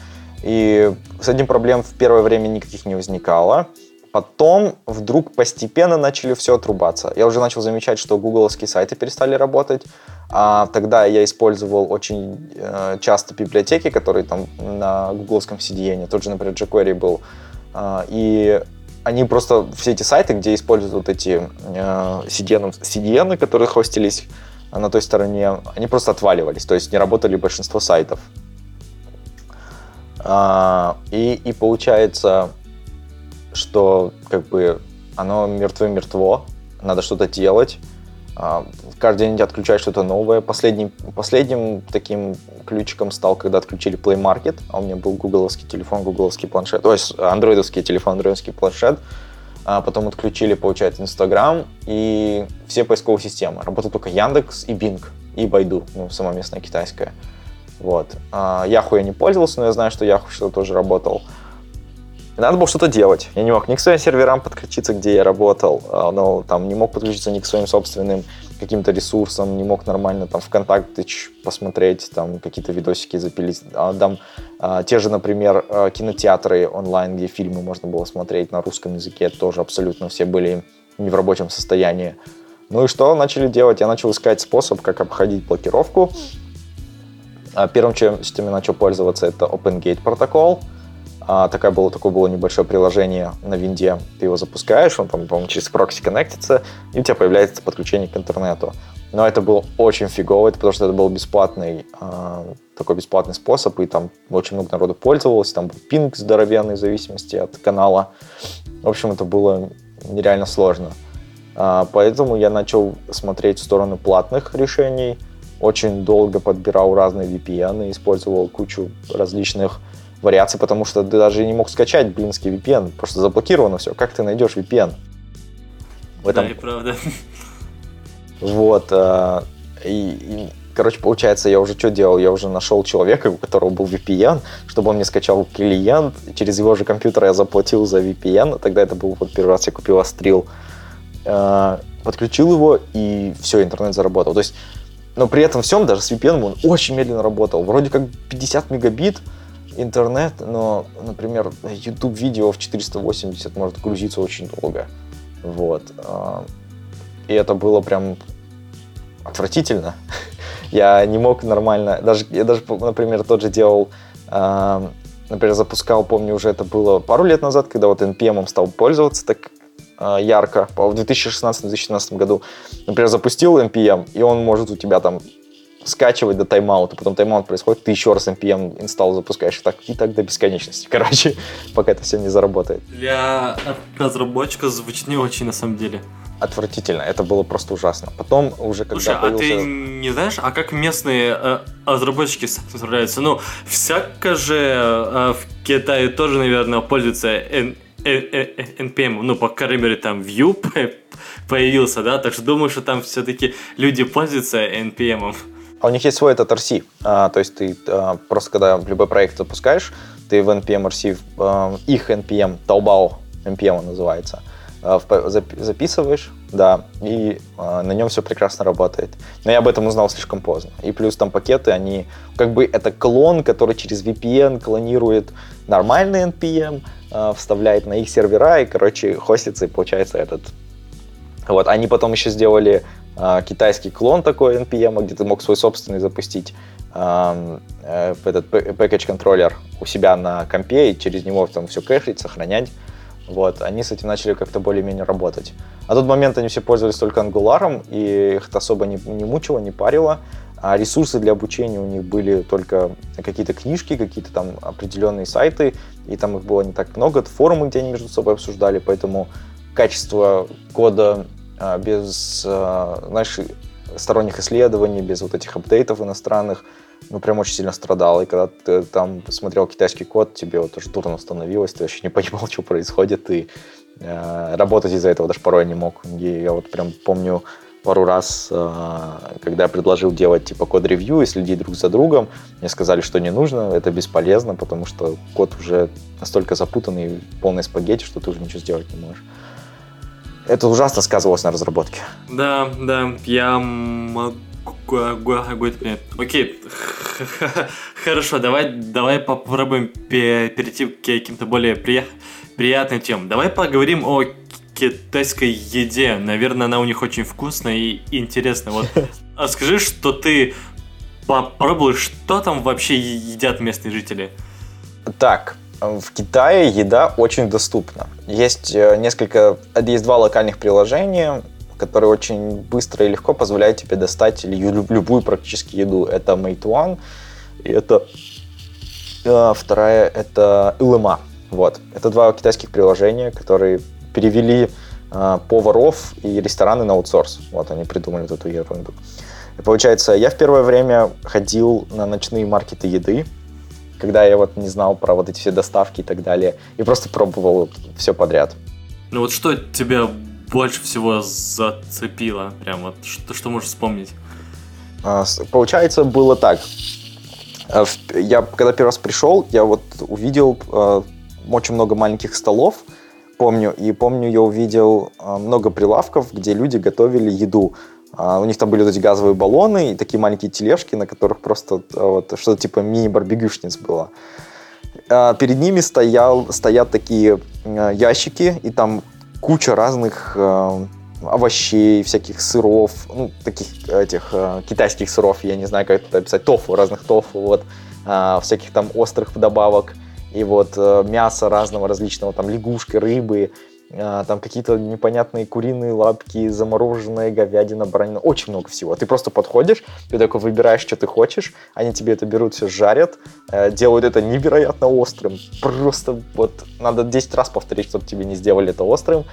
И с этим проблем в первое время никаких не возникало. Потом вдруг постепенно начали все отрубаться. Я уже начал замечать, что гугловские сайты перестали работать. А тогда я использовал очень э, часто библиотеки, которые там на гугловском CDN, тот же, например, jQuery был. Э, и они просто, все эти сайты, где используют вот эти э, CDN, CDN, которые хостились на той стороне, они просто отваливались, то есть не работали большинство сайтов. Э, и, и получается, что как бы оно мертво-мертво, надо что-то делать. А, каждый день отключаешь что-то новое. Последним, последним таким ключиком стал, когда отключили Play Market, а у меня был гугловский телефон, гугловский планшет, то есть андроидовский телефон, андроидовский планшет. А потом отключили, получается, Инстаграм и все поисковые системы. Работал только Яндекс и Bing, и Байду, ну, сама местная китайская. Вот. А, Яху я не пользовался, но я знаю, что Яху что-то тоже работал. И надо было что-то делать. Я не мог ни к своим серверам подключиться, где я работал, а, но там не мог подключиться ни к своим собственным каким-то ресурсам, не мог нормально там ВКонтакте посмотреть, там какие-то видосики запилить. А, там а, те же, например, а, кинотеатры онлайн, где фильмы можно было смотреть на русском языке, тоже абсолютно все были не в рабочем состоянии. Ну и что начали делать? Я начал искать способ, как обходить блокировку. Первым, чем, чем я начал пользоваться, это OpenGate протокол. А, такое, было, такое было небольшое приложение на винде. Ты его запускаешь, он по-моему, через прокси коннектится, и у тебя появляется подключение к интернету. Но это было очень фигово, потому что это был бесплатный, э, такой бесплатный способ, и там очень много народу пользовалось, там был пинг здоровенный в зависимости от канала. В общем, это было нереально сложно. Э, поэтому я начал смотреть в сторону платных решений, очень долго подбирал разные VPN, использовал кучу различных вариаций, потому что ты даже не мог скачать блинский VPN, просто заблокировано все. Как ты найдешь VPN? В этом... Да, и правда. Вот. Э, и, и, короче, получается, я уже что делал? Я уже нашел человека, у которого был VPN, чтобы он мне скачал клиент. Через его же компьютер я заплатил за VPN. Тогда это был вот первый раз я купил Astril. Э, подключил его, и все, интернет заработал. То есть, но при этом всем, даже с VPN он очень медленно работал. Вроде как 50 мегабит, интернет, но, например, YouTube видео в 480 может грузиться очень долго. Вот. А, и это было прям отвратительно. Я не мог нормально, даже, я даже, например, тот же делал, например, запускал, помню, уже это было пару лет назад, когда вот NPM стал пользоваться так ярко, в 2016-2017 году, например, запустил NPM, и он может у тебя там скачивать до тайм-аута, потом тайм-аут происходит, ты еще раз npm инсталл запускаешь, и так, и так до бесконечности, короче, пока это все не заработает. Для разработчика звучит не очень на самом деле. Отвратительно, это было просто ужасно. Потом уже когда Слушай, появился... а ты не знаешь, а как местные э, разработчики справляются? Ну, всяко же э, в Китае тоже, наверное, пользуются N NPM, ну, по крайней мере, там Vue появился, да, так что думаю, что там все-таки люди пользуются NPM. А у них есть свой этот RC. А, то есть ты а, просто когда любой проект запускаешь, ты в NPM RC, а, их NPM, Taobao NPM называется, а, записываешь, да, и а, на нем все прекрасно работает. Но я об этом узнал слишком поздно. И плюс там пакеты, они, как бы это клон, который через VPN клонирует нормальный NPM, а, вставляет на их сервера, и, короче, хостится, и получается этот вот, они потом еще сделали э, китайский клон такой NPM, где ты мог свой собственный запустить э, э, этот package контроллер у себя на компе и через него там все кэшить, сохранять. Вот, они с этим начали как-то более-менее работать. А тот момент они все пользовались только ангуларом, и их это особо не, не мучило, не парило. А ресурсы для обучения у них были только какие-то книжки, какие-то там определенные сайты, и там их было не так много, форумы, где они между собой обсуждали, поэтому качество кода а, без, а, знаешь, сторонних исследований, без вот этих апдейтов иностранных, ну, прям очень сильно страдал. И когда ты там смотрел китайский код, тебе вот тоже дурно становилось, ты вообще не понимал, что происходит, и э, работать из-за этого даже порой не мог. И я вот прям помню пару раз, э, когда я предложил делать типа код-ревью и следить друг за другом, мне сказали, что не нужно, это бесполезно, потому что код уже настолько запутанный, полный спагетти, что ты уже ничего сделать не можешь это ужасно сказывалось на разработке. Да, да, я могу понять. Окей, хорошо, давай, давай попробуем перейти к каким-то более приятным темам. Давай поговорим о китайской еде. Наверное, она у них очень вкусная и интересная. Вот а скажи, что ты попробовал, что там вообще едят местные жители? Так, в Китае еда очень доступна. Есть э, несколько, есть два локальных приложения, которые очень быстро и легко позволяют тебе достать любую практически еду. Это Meituan, и это э, вторая это Илыма. Вот. Это два китайских приложения, которые перевели э, поваров и рестораны на аутсорс. Вот они придумали эту ерунду. И получается, я в первое время ходил на ночные маркеты еды, когда я вот не знал про вот эти все доставки и так далее, и просто пробовал все подряд. Ну вот что тебя больше всего зацепило? Прям вот что, что можешь вспомнить? А, получается, было так. А, я когда первый раз пришел, я вот увидел а, очень много маленьких столов, помню, и помню, я увидел много прилавков, где люди готовили еду. А, у них там были вот эти газовые баллоны и такие маленькие тележки, на которых просто а, вот, что-то типа мини-барбекюшниц было. А, перед ними стоял, стоят такие ящики, и там куча разных овощей, всяких сыров, ну, таких этих китайских сыров, я не знаю, как это описать, тофу, разных тофу, вот, всяких там острых добавок, и вот мясо разного различного, там лягушки, рыбы, а, там какие-то непонятные куриные лапки, замороженная говядина, баранина, очень много всего. Ты просто подходишь, ты такой выбираешь, что ты хочешь, они тебе это берут, все жарят, э, делают это невероятно острым. Просто вот надо 10 раз повторить, чтобы тебе не сделали это острым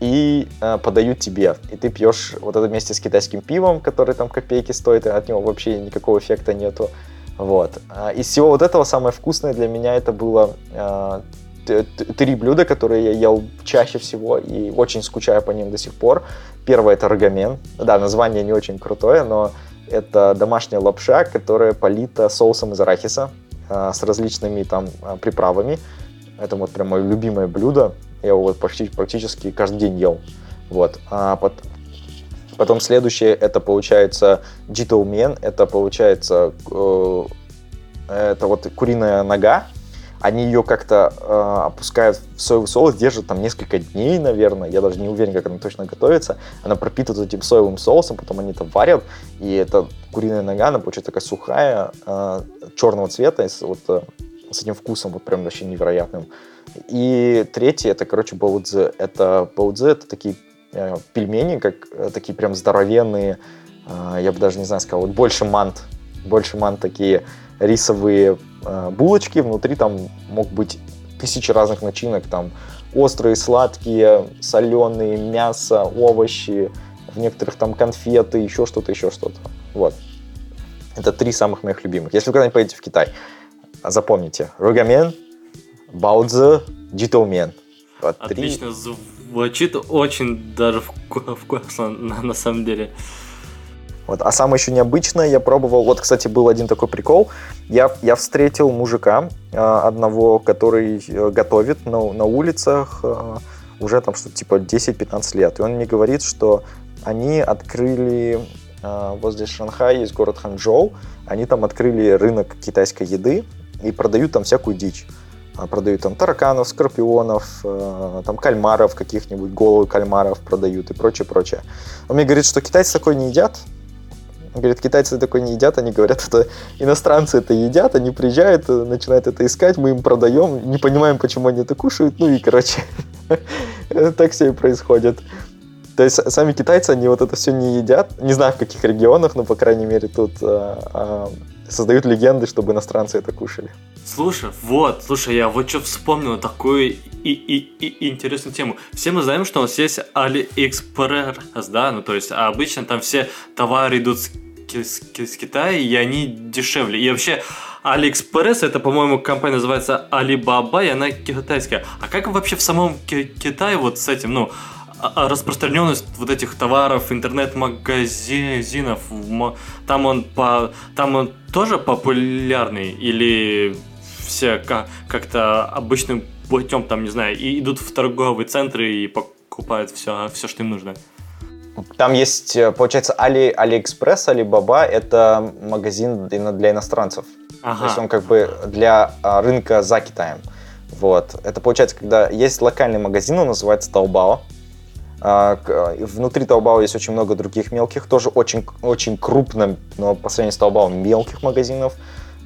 и э, подают тебе. И ты пьешь вот это вместе с китайским пивом, который там копейки стоит, и от него вообще никакого эффекта нету. Вот. А из всего вот этого самое вкусное для меня это было э, три блюда, которые я ел чаще всего и очень скучаю по ним до сих пор. Первое это рогамен. Да, название не очень крутое, но это домашняя лапша, которая полита соусом из арахиса э, с различными там э, приправами. Это вот прям мое любимое блюдо. Я его вот почти, практически каждый день ел. Вот. А. Потом следующее это получается джитоумен. Это получается э, это вот куриная нога они ее как-то э, опускают в соевый соус, держат там несколько дней, наверное, я даже не уверен, как она точно готовится. Она пропитывает этим соевым соусом, потом они это варят, и эта куриная нога, она получается такая сухая, э, черного цвета, с, вот, э, с этим вкусом вот прям вообще невероятным. И третье, это, короче, баудзе. Это баудзе, это такие э, пельмени, как э, такие прям здоровенные, э, я бы даже не знаю, сказал, вот больше мант, больше мант такие рисовые булочки, внутри там мог быть тысячи разных начинок, там острые, сладкие, соленые, мясо, овощи, в некоторых там конфеты, еще что-то, еще что-то. Вот. Это три самых моих любимых. Если вы когда-нибудь поедете в Китай, запомните. Ругамен, баудзе, джитоумен. Вот Отлично, звучит очень даже вкусно на, на самом деле. Вот. А самое еще необычное я пробовал, вот, кстати, был один такой прикол. Я, я встретил мужика э, одного, который э, готовит на, на улицах э, уже там что-то типа 10-15 лет. И он мне говорит, что они открыли э, возле Шанхая, есть город Ханчжоу, они там открыли рынок китайской еды и продают там всякую дичь а, продают там тараканов, скорпионов, э, там кальмаров каких-нибудь, головы кальмаров продают и прочее, прочее. Он мне говорит, что китайцы такое не едят, Говорит, китайцы такое не едят, они говорят, это иностранцы это едят, они приезжают, э, начинают это искать, мы им продаем, не понимаем, почему они это кушают, ну и, короче, так все и происходит. То есть сами китайцы, они вот это все не едят, не знаю в каких регионах, но, по крайней мере, тут а, а, создают легенды, чтобы иностранцы это кушали. Слушай, вот, слушай, я вот что вспомнил такую и, и, и интересную тему. Все мы знаем, что у нас есть AliExpress, да, ну то есть а обычно там все товары идут с, с, с Китая, и они дешевле. И вообще AliExpress, это, по-моему, компания называется Alibaba, и она китайская. А как вообще в самом Китае вот с этим, ну, распространенность вот этих товаров, интернет-магазинов, там он по, там он тоже популярный или все как-то обычным путем, там, не знаю, и идут в торговые центры и покупают все, все, что им нужно? Там есть, э, получается, Али, Алиэкспресс, Алибаба – это магазин для иностранцев. Ага. То есть он как бы для а, рынка за Китаем. Вот. Это получается, когда есть локальный магазин, он называется Taobao. А, внутри Taobao есть очень много других мелких, тоже очень, очень крупно, но по сравнению с Taobao мелких магазинов,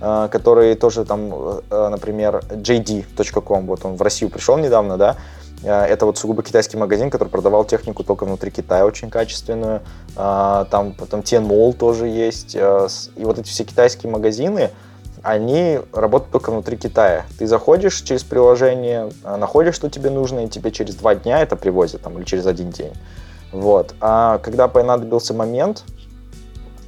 а, которые тоже там, э, например, JD.com, вот он в Россию пришел недавно, да, а, это вот сугубо китайский магазин, который продавал технику только внутри Китая очень качественную. Там потом Tianmol тоже есть. И вот эти все китайские магазины, они работают только внутри Китая. Ты заходишь через приложение, а, находишь, что тебе нужно, и тебе через два дня это привозят, там, или через один день. Вот. А когда понадобился момент,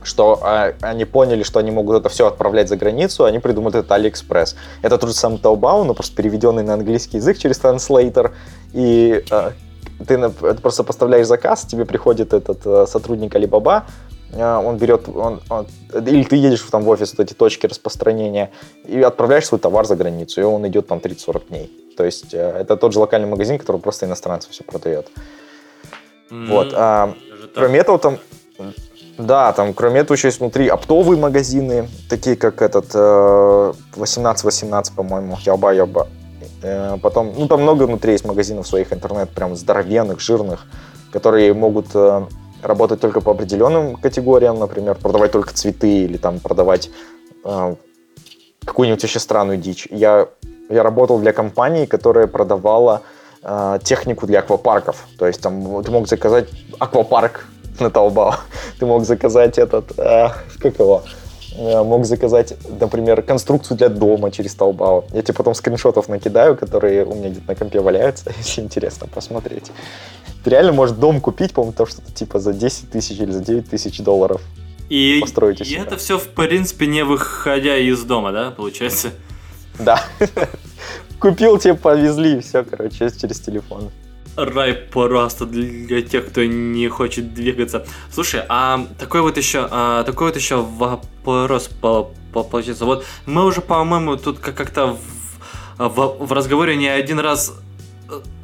что а, они поняли, что они могут это все отправлять за границу, они придумали это AliExpress. Это тот же самый Taobao, но просто переведенный на английский язык через транслейтер. И а, ты просто поставляешь заказ, тебе приходит этот а, сотрудник Alibaba, он берет, он, он, или ты едешь там в офис, вот эти точки распространения, и отправляешь свой товар за границу, и он идет там 30-40 дней. То есть э, это тот же локальный магазин, который просто иностранцев все продает. Mm-hmm. Вот. А, кроме этого, там, да, там, кроме этого, еще есть внутри оптовые магазины, такие как этот 1818, э, по-моему, Яба Яба. Э, потом, ну, там много внутри есть магазинов своих интернет, прям здоровенных, жирных, которые могут работать только по определенным категориям, например, продавать только цветы или там продавать э, какую-нибудь вообще странную дичь. Я, я работал для компании, которая продавала э, технику для аквапарков. То есть там ты мог заказать аквапарк на Taobao, ты мог заказать этот, э, как его, мог заказать, например, конструкцию для дома через Taobao. Я тебе потом скриншотов накидаю, которые у меня где-то на компе валяются, если интересно посмотреть. Ты реально можешь дом купить, по-моему, то что-то типа за 10 тысяч или за 9 тысяч долларов. И, построить и это все, в принципе, не выходя из дома, да, получается? Да. Купил, тебе повезли, все, короче, через телефон. Рай просто для тех, кто не хочет двигаться. Слушай, а такой вот еще, а, такой вот еще вопрос по, по, получается. Вот мы уже, по-моему, тут как-то в, в, в разговоре не один раз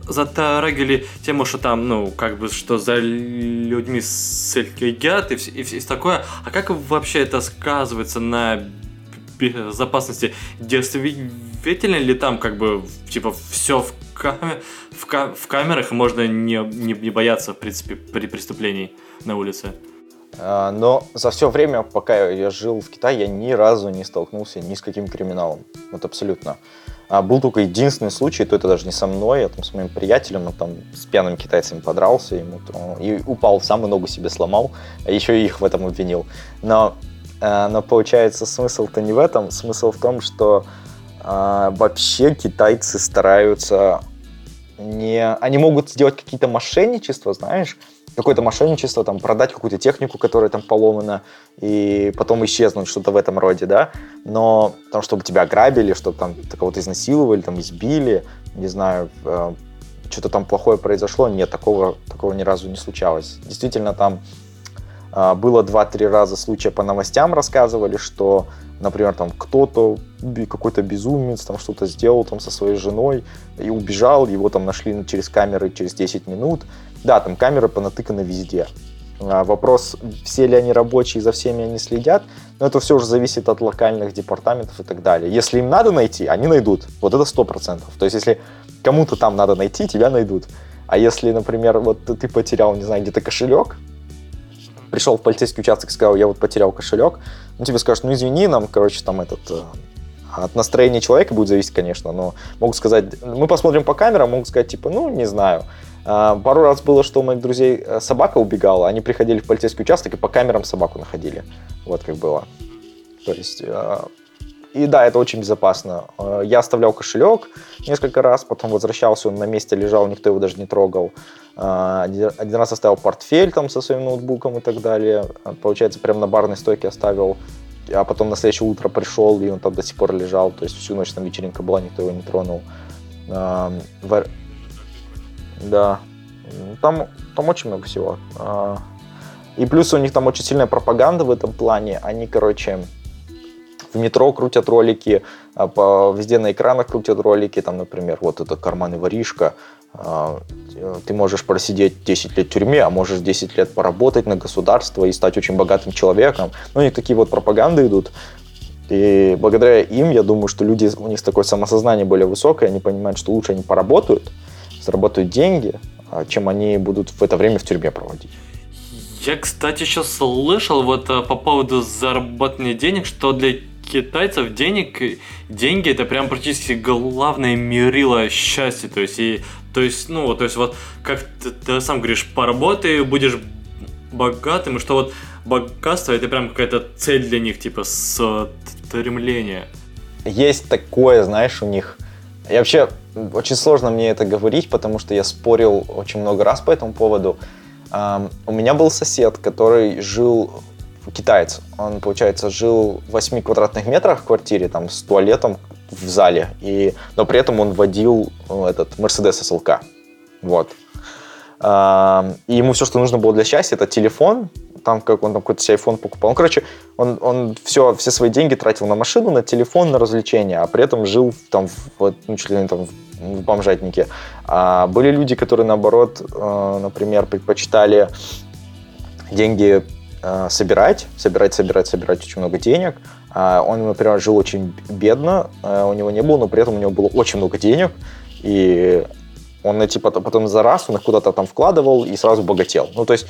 затрагивали тему, что там, ну, как бы, что за людьми следят и, и, и такое. А как вообще это сказывается на безопасности. Действительно ли там как бы типа все в, каме в, ка в камерах и можно не, не, не бояться в принципе при преступлении на улице? А, но за все время, пока я жил в Китае, я ни разу не столкнулся ни с каким криминалом. Вот абсолютно. А был только единственный случай, то это даже не со мной, я там с моим приятелем, он там с пьяными китайцами подрался, ему и упал сам и ногу себе сломал, а еще и их в этом обвинил. Но, э, но получается смысл-то не в этом, смысл в том, что э, вообще китайцы стараются не... Они могут сделать какие-то мошенничества, знаешь, какое-то мошенничество, там, продать какую-то технику, которая там поломана, и потом исчезнуть, что-то в этом роде, да, но там, чтобы тебя ограбили, чтобы там кого-то изнасиловали, там, избили, не знаю, э, что-то там плохое произошло, нет, такого, такого ни разу не случалось. Действительно, там было два-три раза случая по новостям рассказывали, что, например, там кто-то, какой-то безумец там что-то сделал там со своей женой и убежал, его там нашли через камеры через 10 минут, да, там камеры понатыканы везде. А, вопрос, все ли они рабочие, за всеми они следят, но это все уже зависит от локальных департаментов и так далее. Если им надо найти, они найдут. Вот это сто процентов. То есть, если кому-то там надо найти, тебя найдут. А если, например, вот ты потерял, не знаю, где-то кошелек, пришел в полицейский участок и сказал, я вот потерял кошелек, ну тебе скажут, ну извини, нам, короче, там этот э, от настроения человека будет зависеть, конечно, но могут сказать, мы посмотрим по камерам, могут сказать, типа, ну, не знаю, а, пару раз было, что у моих друзей э, собака убегала, они приходили в полицейский участок и по камерам собаку находили. Вот как было. То есть, э, и да, это очень безопасно. Я оставлял кошелек несколько раз, потом возвращался, он на месте лежал, никто его даже не трогал. Один раз оставил портфель там со своим ноутбуком и так далее. Получается, прямо на барной стойке оставил а потом на следующее утро пришел, и он там до сих пор лежал, то есть всю ночь там вечеринка была, никто его не тронул. Да. Там, там очень много всего. А, и плюс у них там очень сильная пропаганда в этом плане. Они, короче, в метро крутят ролики, а, по, везде на экранах крутят ролики, там, например, вот это карман и воришка, а, ты можешь просидеть 10 лет в тюрьме, а можешь 10 лет поработать на государство и стать очень богатым человеком. Ну, и такие вот пропаганды идут. И благодаря им, я думаю, что люди, у них такое самосознание более высокое, они понимают, что лучше они поработают, заработают деньги, а, чем они будут в это время в тюрьме проводить. Я, кстати, сейчас слышал вот э, по поводу заработания денег, что для китайцев денег, деньги это прям практически главное мерило счастья. То есть, и, то есть, ну, то есть вот, как ты, ты сам говоришь, поработай, будешь богатым, и что вот богатство это прям какая-то цель для них, типа стремление. Есть такое, знаешь, у них. Я вообще очень сложно мне это говорить, потому что я спорил очень много раз по этому поводу. У меня был сосед, который жил китаец. Он, получается, жил в 8 квадратных метрах в квартире, там, с туалетом в зале, и, но при этом он водил ну, этот Mercedes SLK. Вот. И ему все, что нужно было для счастья, это телефон, там как он там какой-то себе iPhone покупал. Он, короче, он, он все, все свои деньги тратил на машину, на телефон, на развлечения, а при этом жил там, вот, ну, чуть ли не там в бомжатнике. А были люди, которые, наоборот, э, например, предпочитали деньги э, собирать, собирать, собирать, собирать очень много денег. А он, например, жил очень бедно, э, у него не было, но при этом у него было очень много денег, и он типа потом за раз он их куда-то там вкладывал и сразу богател. Ну, то есть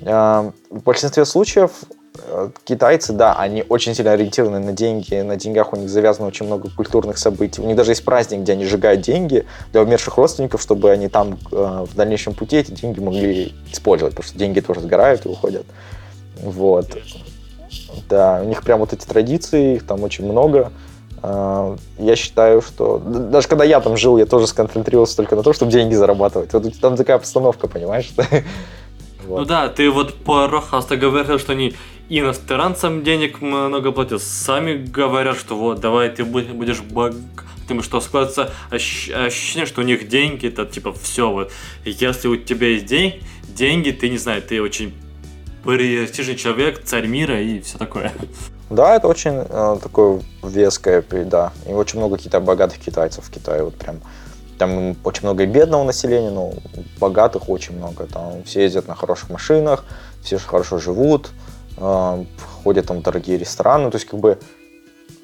в большинстве случаев э, китайцы, да, они очень сильно ориентированы на деньги, на деньгах у них завязано очень много культурных событий. У них даже есть праздник, где они сжигают деньги для умерших родственников, чтобы они там э, в дальнейшем пути эти деньги могли использовать, потому что деньги тоже сгорают и уходят. Вот. Да, у них прям вот эти традиции, их там очень много. Э, я считаю, что даже когда я там жил, я тоже сконцентрировался только на том, чтобы деньги зарабатывать. Вот там такая обстановка, понимаешь? Вот. Ну да, ты вот просто говорил, что они иностранцам денег много платят. Сами говорят, что вот, давай ты будешь богатым, что складывается ощущение, что у них деньги, это типа все вот. Если у тебя есть деньги, деньги, ты не знаю, ты очень престижный человек, царь мира и все такое. Да, это очень э, такое веское, да. И очень много каких-то богатых китайцев в Китае, вот прям там очень много и бедного населения, но богатых очень много. Там все ездят на хороших машинах, все хорошо живут, э, ходят там в дорогие рестораны. То есть как бы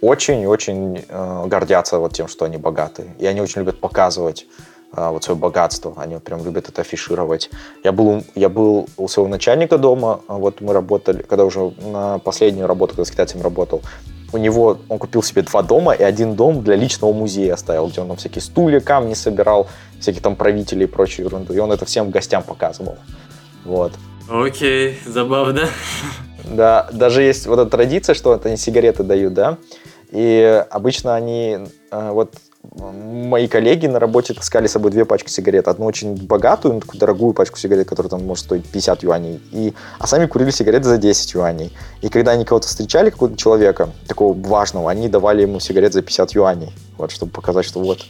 очень-очень э, гордятся вот тем, что они богатые. И они очень любят показывать вот свое богатство. Они вот прям любят это афишировать. Я был, я был у своего начальника дома, а вот мы работали, когда уже на последнюю работу, когда с китайцами работал, у него, он купил себе два дома и один дом для личного музея оставил, где он там всякие стулья, камни собирал, всяких там правителей и прочую ерунду. И он это всем гостям показывал. Вот. Окей, забавно. Да, даже есть вот эта традиция, что это они сигареты дают, да, и обычно они, э, вот мои коллеги на работе таскали с собой две пачки сигарет. Одну очень богатую, такую дорогую пачку сигарет, которая там может стоить 50 юаней. И, а сами курили сигареты за 10 юаней. И когда они кого-то встречали, какого-то человека, такого важного, они давали ему сигарет за 50 юаней. Вот, чтобы показать, что вот,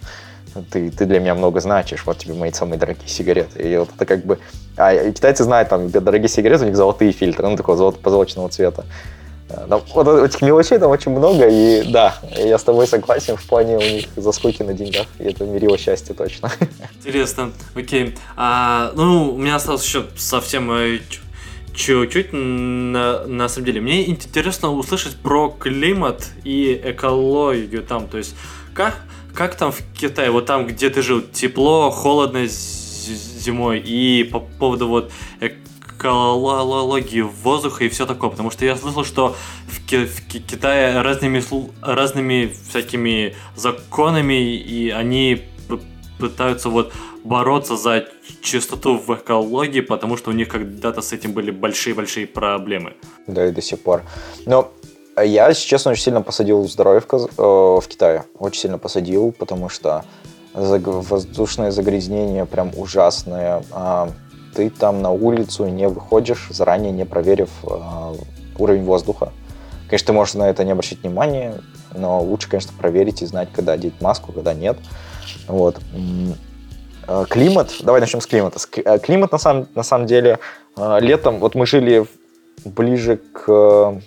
ты, ты для меня много значишь, вот тебе мои самые дорогие сигареты. И вот это как бы... А китайцы знают, там, дорогие сигареты, у них золотые фильтры, ну, такого золото позолоченного цвета. Там, вот этих мелочей там очень много, и да, я с тобой согласен, в плане у них заскоки на деньгах, и это мирило счастье точно. Интересно, окей. А, ну, у меня осталось еще совсем э, чуть-чуть, на, на самом деле. Мне интересно услышать про климат и экологию там, то есть как, как там в Китае, вот там, где ты жил, тепло, холодно зимой, и по поводу вот экологии воздуха и все такое, потому что я слышал, что в, Ки в Китае разными, разными всякими законами, и они пытаются вот бороться за чистоту в экологии, потому что у них когда-то с этим были большие-большие проблемы. Да, и до сих пор. Но я, если честно, очень сильно посадил здоровье в, Каз... э, в Китае. Очень сильно посадил, потому что воздушное загрязнение прям ужасное. Ты там на улицу не выходишь, заранее не проверив э, уровень воздуха. Конечно, ты можешь на это не обращать внимания, но лучше, конечно, проверить и знать, когда одеть маску, когда нет. Вот. Э, климат, давай начнем с климата. Э, климат, на самом, на самом деле, летом, вот мы жили ближе к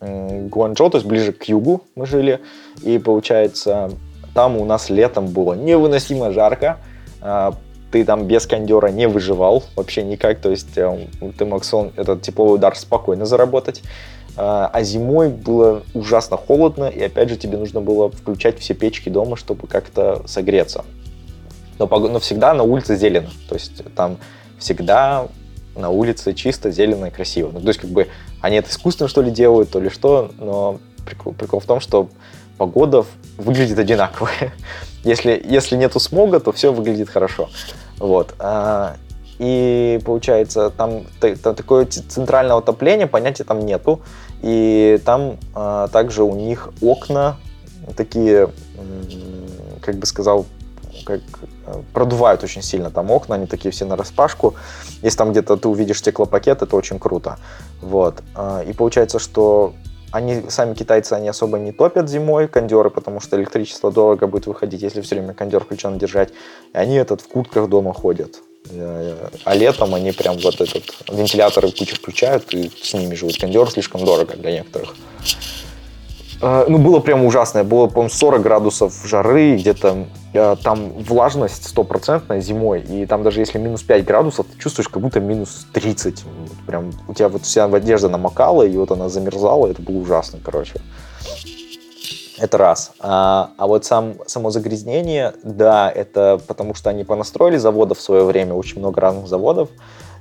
Гуанчжоу, то есть ближе к югу мы жили, и получается, там у нас летом было невыносимо жарко, ты там без кондера не выживал вообще никак, то есть э, ты мог сон, этот тепловой удар спокойно заработать. А, а зимой было ужасно холодно, и опять же тебе нужно было включать все печки дома, чтобы как-то согреться. Но, но всегда на улице зелено, то есть там всегда на улице чисто, зелено и красиво. Ну, то есть как бы они это искусственно что ли делают, то ли что, но прикол, прикол в том, что погода выглядит одинаковая. Если, если нету смога, то все выглядит хорошо. Вот. А, и получается, там, там такое центральное отопление, понятия там нету. И там а, также у них окна такие, как бы сказал, как э, продувают очень сильно там окна, они такие все на распашку. Если там где-то ты увидишь стеклопакет, это очень круто. Вот. А, и получается, что они, сами китайцы, они особо не топят зимой кондеры, потому что электричество дорого будет выходить, если все время кондер включен держать. И они этот в куртках дома ходят. А летом они прям вот этот вентиляторы кучу включают и с ними живут. Кондер слишком дорого для некоторых. А, ну, было прям ужасное. Было, по-моему, 40 градусов жары, где-то э, там влажность стопроцентная зимой, и там даже если минус 5 градусов, ты чувствуешь, как будто минус 30. Вот прям у тебя вот вся одежда намокала, и вот она замерзала, это было ужасно, короче. Это раз. А, а вот сам, само загрязнение, да, это потому что они понастроили заводов в свое время, очень много разных заводов,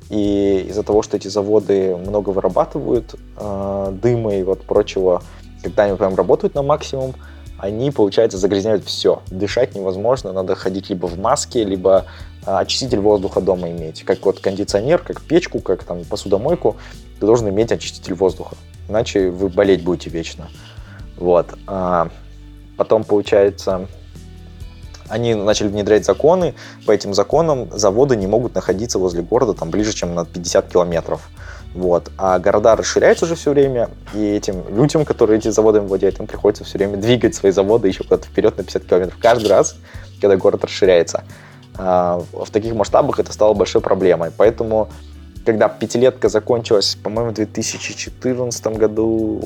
и из-за того, что эти заводы много вырабатывают э, дыма и вот прочего, когда они прям работают на максимум, они, получается, загрязняют все. Дышать невозможно, надо ходить либо в маске, либо а, очиститель воздуха дома иметь. Как вот кондиционер, как печку, как там посудомойку, ты должен иметь очиститель воздуха. Иначе вы болеть будете вечно. Вот. А потом, получается, они начали внедрять законы. По этим законам заводы не могут находиться возле города там ближе, чем на 50 километров. Вот. А города расширяются уже все время, и этим людям, которые эти заводы владеют, им приходится все время двигать свои заводы еще куда-то вперед на 50 километров каждый раз, когда город расширяется. А в таких масштабах это стало большой проблемой. Поэтому, когда пятилетка закончилась, по-моему, в 2014 году,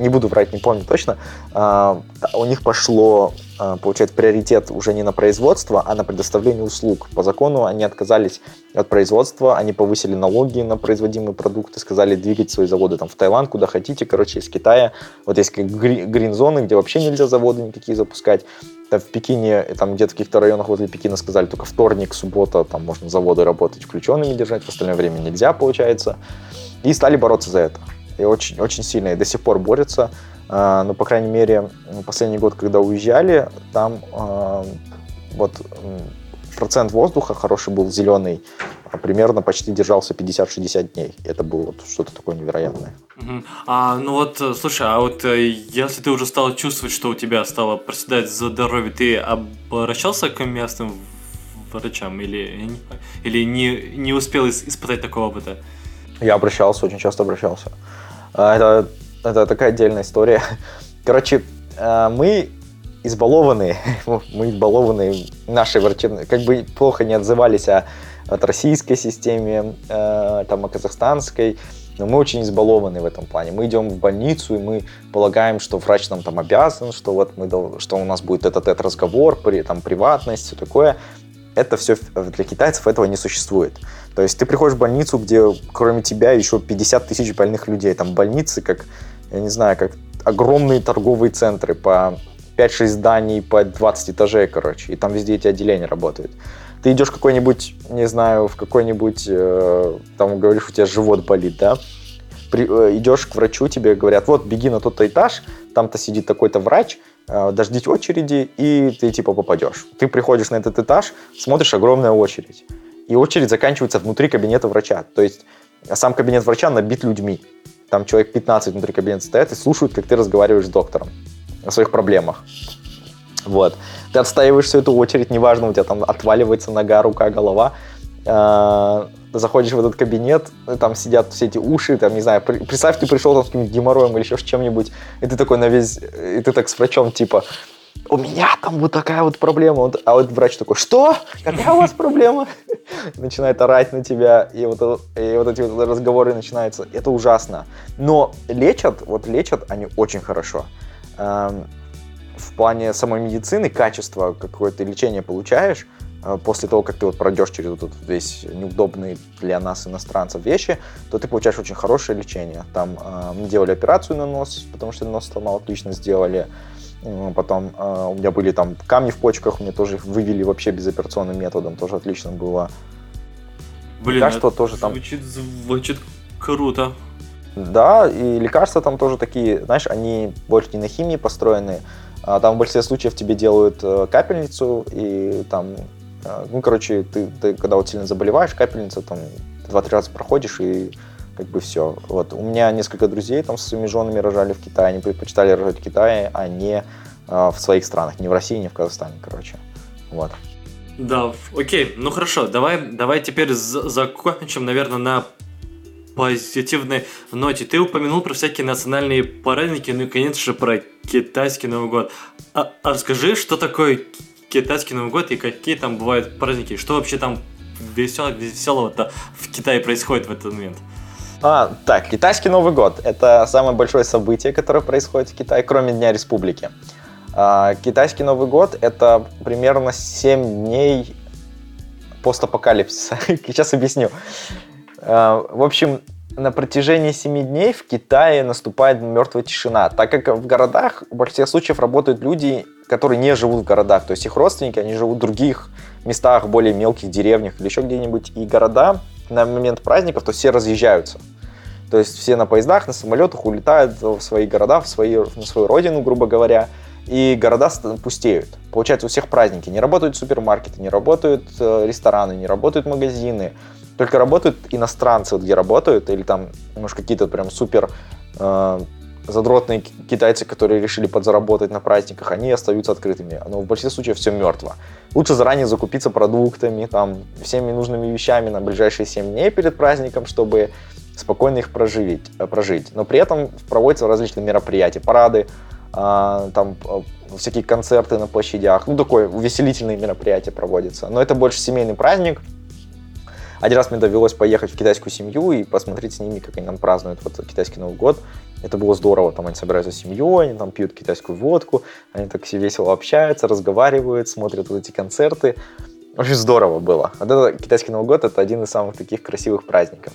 не буду врать, не помню точно, а, у них пошло, а, получается, приоритет уже не на производство, а на предоставление услуг. По закону они отказались от производства, они повысили налоги на производимые продукты, сказали двигать свои заводы там в Таиланд, куда хотите, короче, из Китая. Вот есть грин-зоны, где вообще нельзя заводы никакие запускать. Там в Пекине, там где-то в каких-то районах возле Пекина сказали, только вторник, суббота, там можно заводы работать включенными держать, в остальное время нельзя, получается. И стали бороться за это. И очень, очень сильно, и до сих пор борются. А, ну, по крайней мере, последний год, когда уезжали, там а, вот процент воздуха хороший был, зеленый, а примерно почти держался 50-60 дней. Это было вот что-то такое невероятное. А, ну вот, э, слушай, а вот э, если ты уже стал чувствовать, что у тебя стало проседать здоровье, ты обращался к местным врачам или, или не, не успел испытать такого опыта? Я обращался, очень часто обращался. А, это, это такая отдельная история. Короче, э, мы избалованные, мы избалованные нашей врачебной, как бы плохо не отзывались о, от российской системе, э, там, о казахстанской, но мы очень избалованы в этом плане. Мы идем в больницу, и мы полагаем, что врач нам там обязан, что вот мы, что у нас будет этот, этот разговор, при, там, приватность, все такое. Это все для китайцев этого не существует. То есть ты приходишь в больницу, где кроме тебя еще 50 тысяч больных людей. Там больницы, как, я не знаю, как огромные торговые центры по 5-6 зданий по 20 этажей, короче. И там везде эти отделения работают. Ты идешь какой-нибудь, не знаю, в какой-нибудь, э, там говоришь, у тебя живот болит, да? При, э, идешь к врачу, тебе говорят, вот, беги на тот-то этаж, там-то сидит такой-то врач, э, дождись очереди, и ты типа попадешь. Ты приходишь на этот этаж, смотришь огромная очередь и очередь заканчивается внутри кабинета врача. То есть сам кабинет врача набит людьми. Там человек 15 внутри кабинета стоят и слушают, как ты разговариваешь с доктором о своих проблемах. Вот. Ты отстаиваешь всю эту очередь, неважно, у тебя там отваливается нога, рука, голова. Заходишь в этот кабинет, там сидят все эти уши, там, не знаю, представь, ты пришел там с каким-нибудь геморроем или еще с чем-нибудь, и ты такой на весь, и ты так с врачом, типа, у меня там вот такая вот проблема. А вот врач такой, что? Какая у вас проблема? Начинает орать на тебя, и вот, и вот эти вот разговоры начинаются. Это ужасно. Но лечат, вот лечат они очень хорошо. Эм, в плане самой медицины, качества какое-то лечение получаешь, после того, как ты вот пройдешь через вот этот весь неудобный для нас иностранцев вещи, то ты получаешь очень хорошее лечение. Там э, мы делали операцию на нос, потому что нос сломал, отлично сделали. Потом э, у меня были там камни в почках, мне тоже их вывели вообще безоперационным методом, тоже отлично было. Блин, лекарства тоже там. Звучит, звучит круто. Да, и лекарства там тоже такие, знаешь, они больше не на химии построены. А там в большинстве случаев тебе делают э, капельницу, и там, ну, короче, ты, ты когда вот сильно заболеваешь, капельница там два-три раза проходишь, и как бы все. Вот. У меня несколько друзей там со своими женами рожали в Китае, они предпочитали рожать в Китае, а не э, в своих странах, не в России, не в Казахстане, короче. Вот. Да, окей, ну хорошо, давай, давай теперь закончим, наверное, на позитивной ноте. Ты упомянул про всякие национальные праздники, ну и, конечно же, про китайский Новый год. А, а расскажи, что такое китайский Новый год и какие там бывают праздники, что вообще там веселого, веселого-то в Китае происходит в этот момент? А, так, китайский Новый год – это самое большое событие, которое происходит в Китае, кроме Дня Республики. А, китайский Новый год – это примерно 7 дней постапокалипсиса. Сейчас объясню. А, в общем, на протяжении 7 дней в Китае наступает мертвая тишина, так как в городах в большинстве случаев работают люди, которые не живут в городах, то есть их родственники, они живут в других местах, более мелких деревнях или еще где-нибудь, и города на момент праздников, то все разъезжаются. То есть все на поездах, на самолетах улетают в свои города, в свои, на свою родину, грубо говоря, и города пустеют. Получается, у всех праздники. Не работают супермаркеты, не работают э, рестораны, не работают магазины. Только работают иностранцы, вот где работают, или там, может, какие-то прям супер э, задротные китайцы, которые решили подзаработать на праздниках, они остаются открытыми. Но в большинстве случаев все мертво. Лучше заранее закупиться продуктами, там, всеми нужными вещами на ближайшие 7 дней перед праздником, чтобы спокойно их прожить. Э, прожить. Но при этом проводятся различные мероприятия, парады, а, там э, всякие концерты на площадях, ну такое увеселительные мероприятия проводятся. Но это больше семейный праздник. Один раз мне довелось поехать в китайскую семью и посмотреть с ними, как они там празднуют вот китайский Новый год. Это было здорово, там они собираются с семьей, они там пьют китайскую водку, они так все весело общаются, разговаривают, смотрят вот эти концерты. Очень здорово было. Вот это китайский Новый год, это один из самых таких красивых праздников.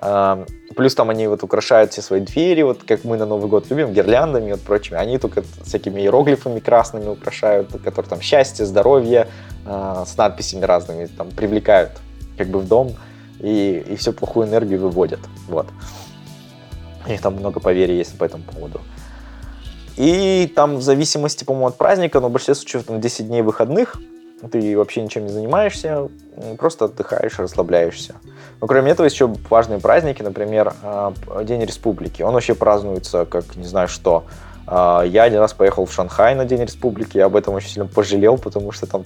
А, плюс там они вот украшают все свои двери, вот как мы на Новый год любим, гирляндами и вот прочими. Они только всякими иероглифами красными украшают, которые там счастье, здоровье, а, с надписями разными, там привлекают как бы в дом и, и всю плохую энергию выводят. Вот. У них там много поверий есть по этому поводу. И там в зависимости, по-моему, от праздника, но в большинстве случаев там 10 дней выходных, ты вообще ничем не занимаешься, просто отдыхаешь, расслабляешься. Но кроме этого, есть еще важные праздники, например, а, День Республики. Он вообще празднуется как не знаю что. А, я один раз поехал в Шанхай на День Республики, я об этом очень сильно пожалел, потому что там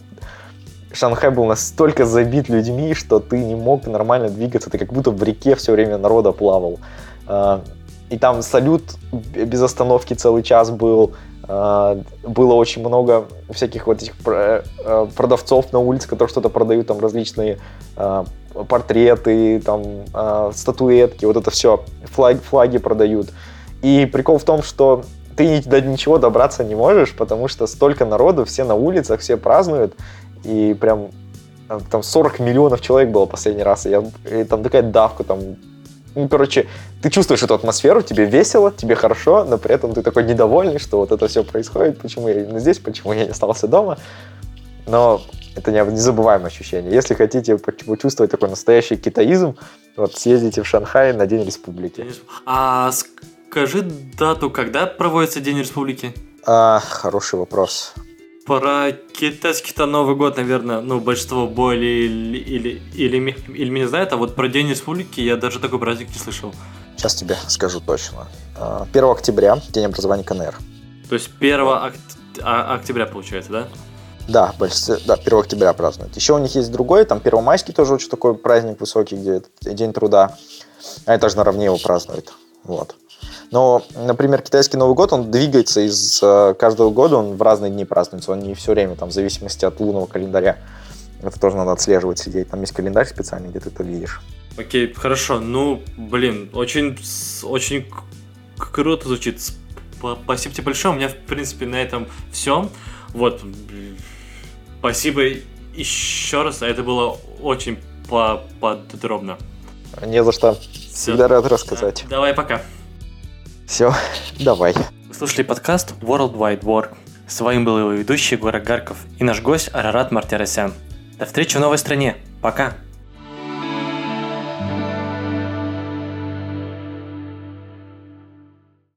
Шанхай был настолько забит людьми, что ты не мог нормально двигаться, ты как будто в реке все время народа плавал. А, и там салют без остановки целый час был, а, было очень много всяких вот этих э, продавцов на улице, которые что-то продают, там различные а, портреты, там статуэтки, вот это все, флаг, флаги продают. И прикол в том, что ты до ничего добраться не можешь, потому что столько народу, все на улицах, все празднуют, и прям там 40 миллионов человек было последний раз, и, я, и там такая давка, там, ну, короче, ты чувствуешь эту атмосферу, тебе весело, тебе хорошо, но при этом ты такой недовольный, что вот это все происходит, почему я именно здесь, почему я не остался дома, но это незабываемое ощущение. Если хотите почувствовать такой настоящий китаизм, вот съездите в Шанхай на День Республики. А скажи дату, когда проводится День Республики? А, хороший вопрос. Про китайский-то Новый год, наверное, ну, большинство более или, или, или, или меня знает, а вот про День Республики я даже такой праздник не слышал. Сейчас тебе скажу точно. 1 а, октября, День образования КНР. То есть 1 ок... А, октября, получается, да? Да, большинство, да, 1 октября празднуют. Еще у них есть другой, там 1 майский тоже очень такой праздник высокий, где День труда. Они тоже наравне его празднуют. Вот. Но, например, китайский Новый год, он двигается из э, каждого года, он в разные дни празднуется, он не все время, там, в зависимости от лунного календаря. Это тоже надо отслеживать, сидеть. Там есть календарь специальный, где ты это видишь. Окей, хорошо. Ну, блин, очень, очень круто звучит. Спасибо тебе большое. У меня, в принципе, на этом все. Вот. Спасибо еще раз. Это было очень подробно. Не за что. Все. Всегда рад рассказать. Давай, пока. Все, давай. Вы слушали подкаст World Wide Work. С вами был его ведущий Гора Гарков и наш гость Арарат Мартиросян. До встречи в новой стране. Пока.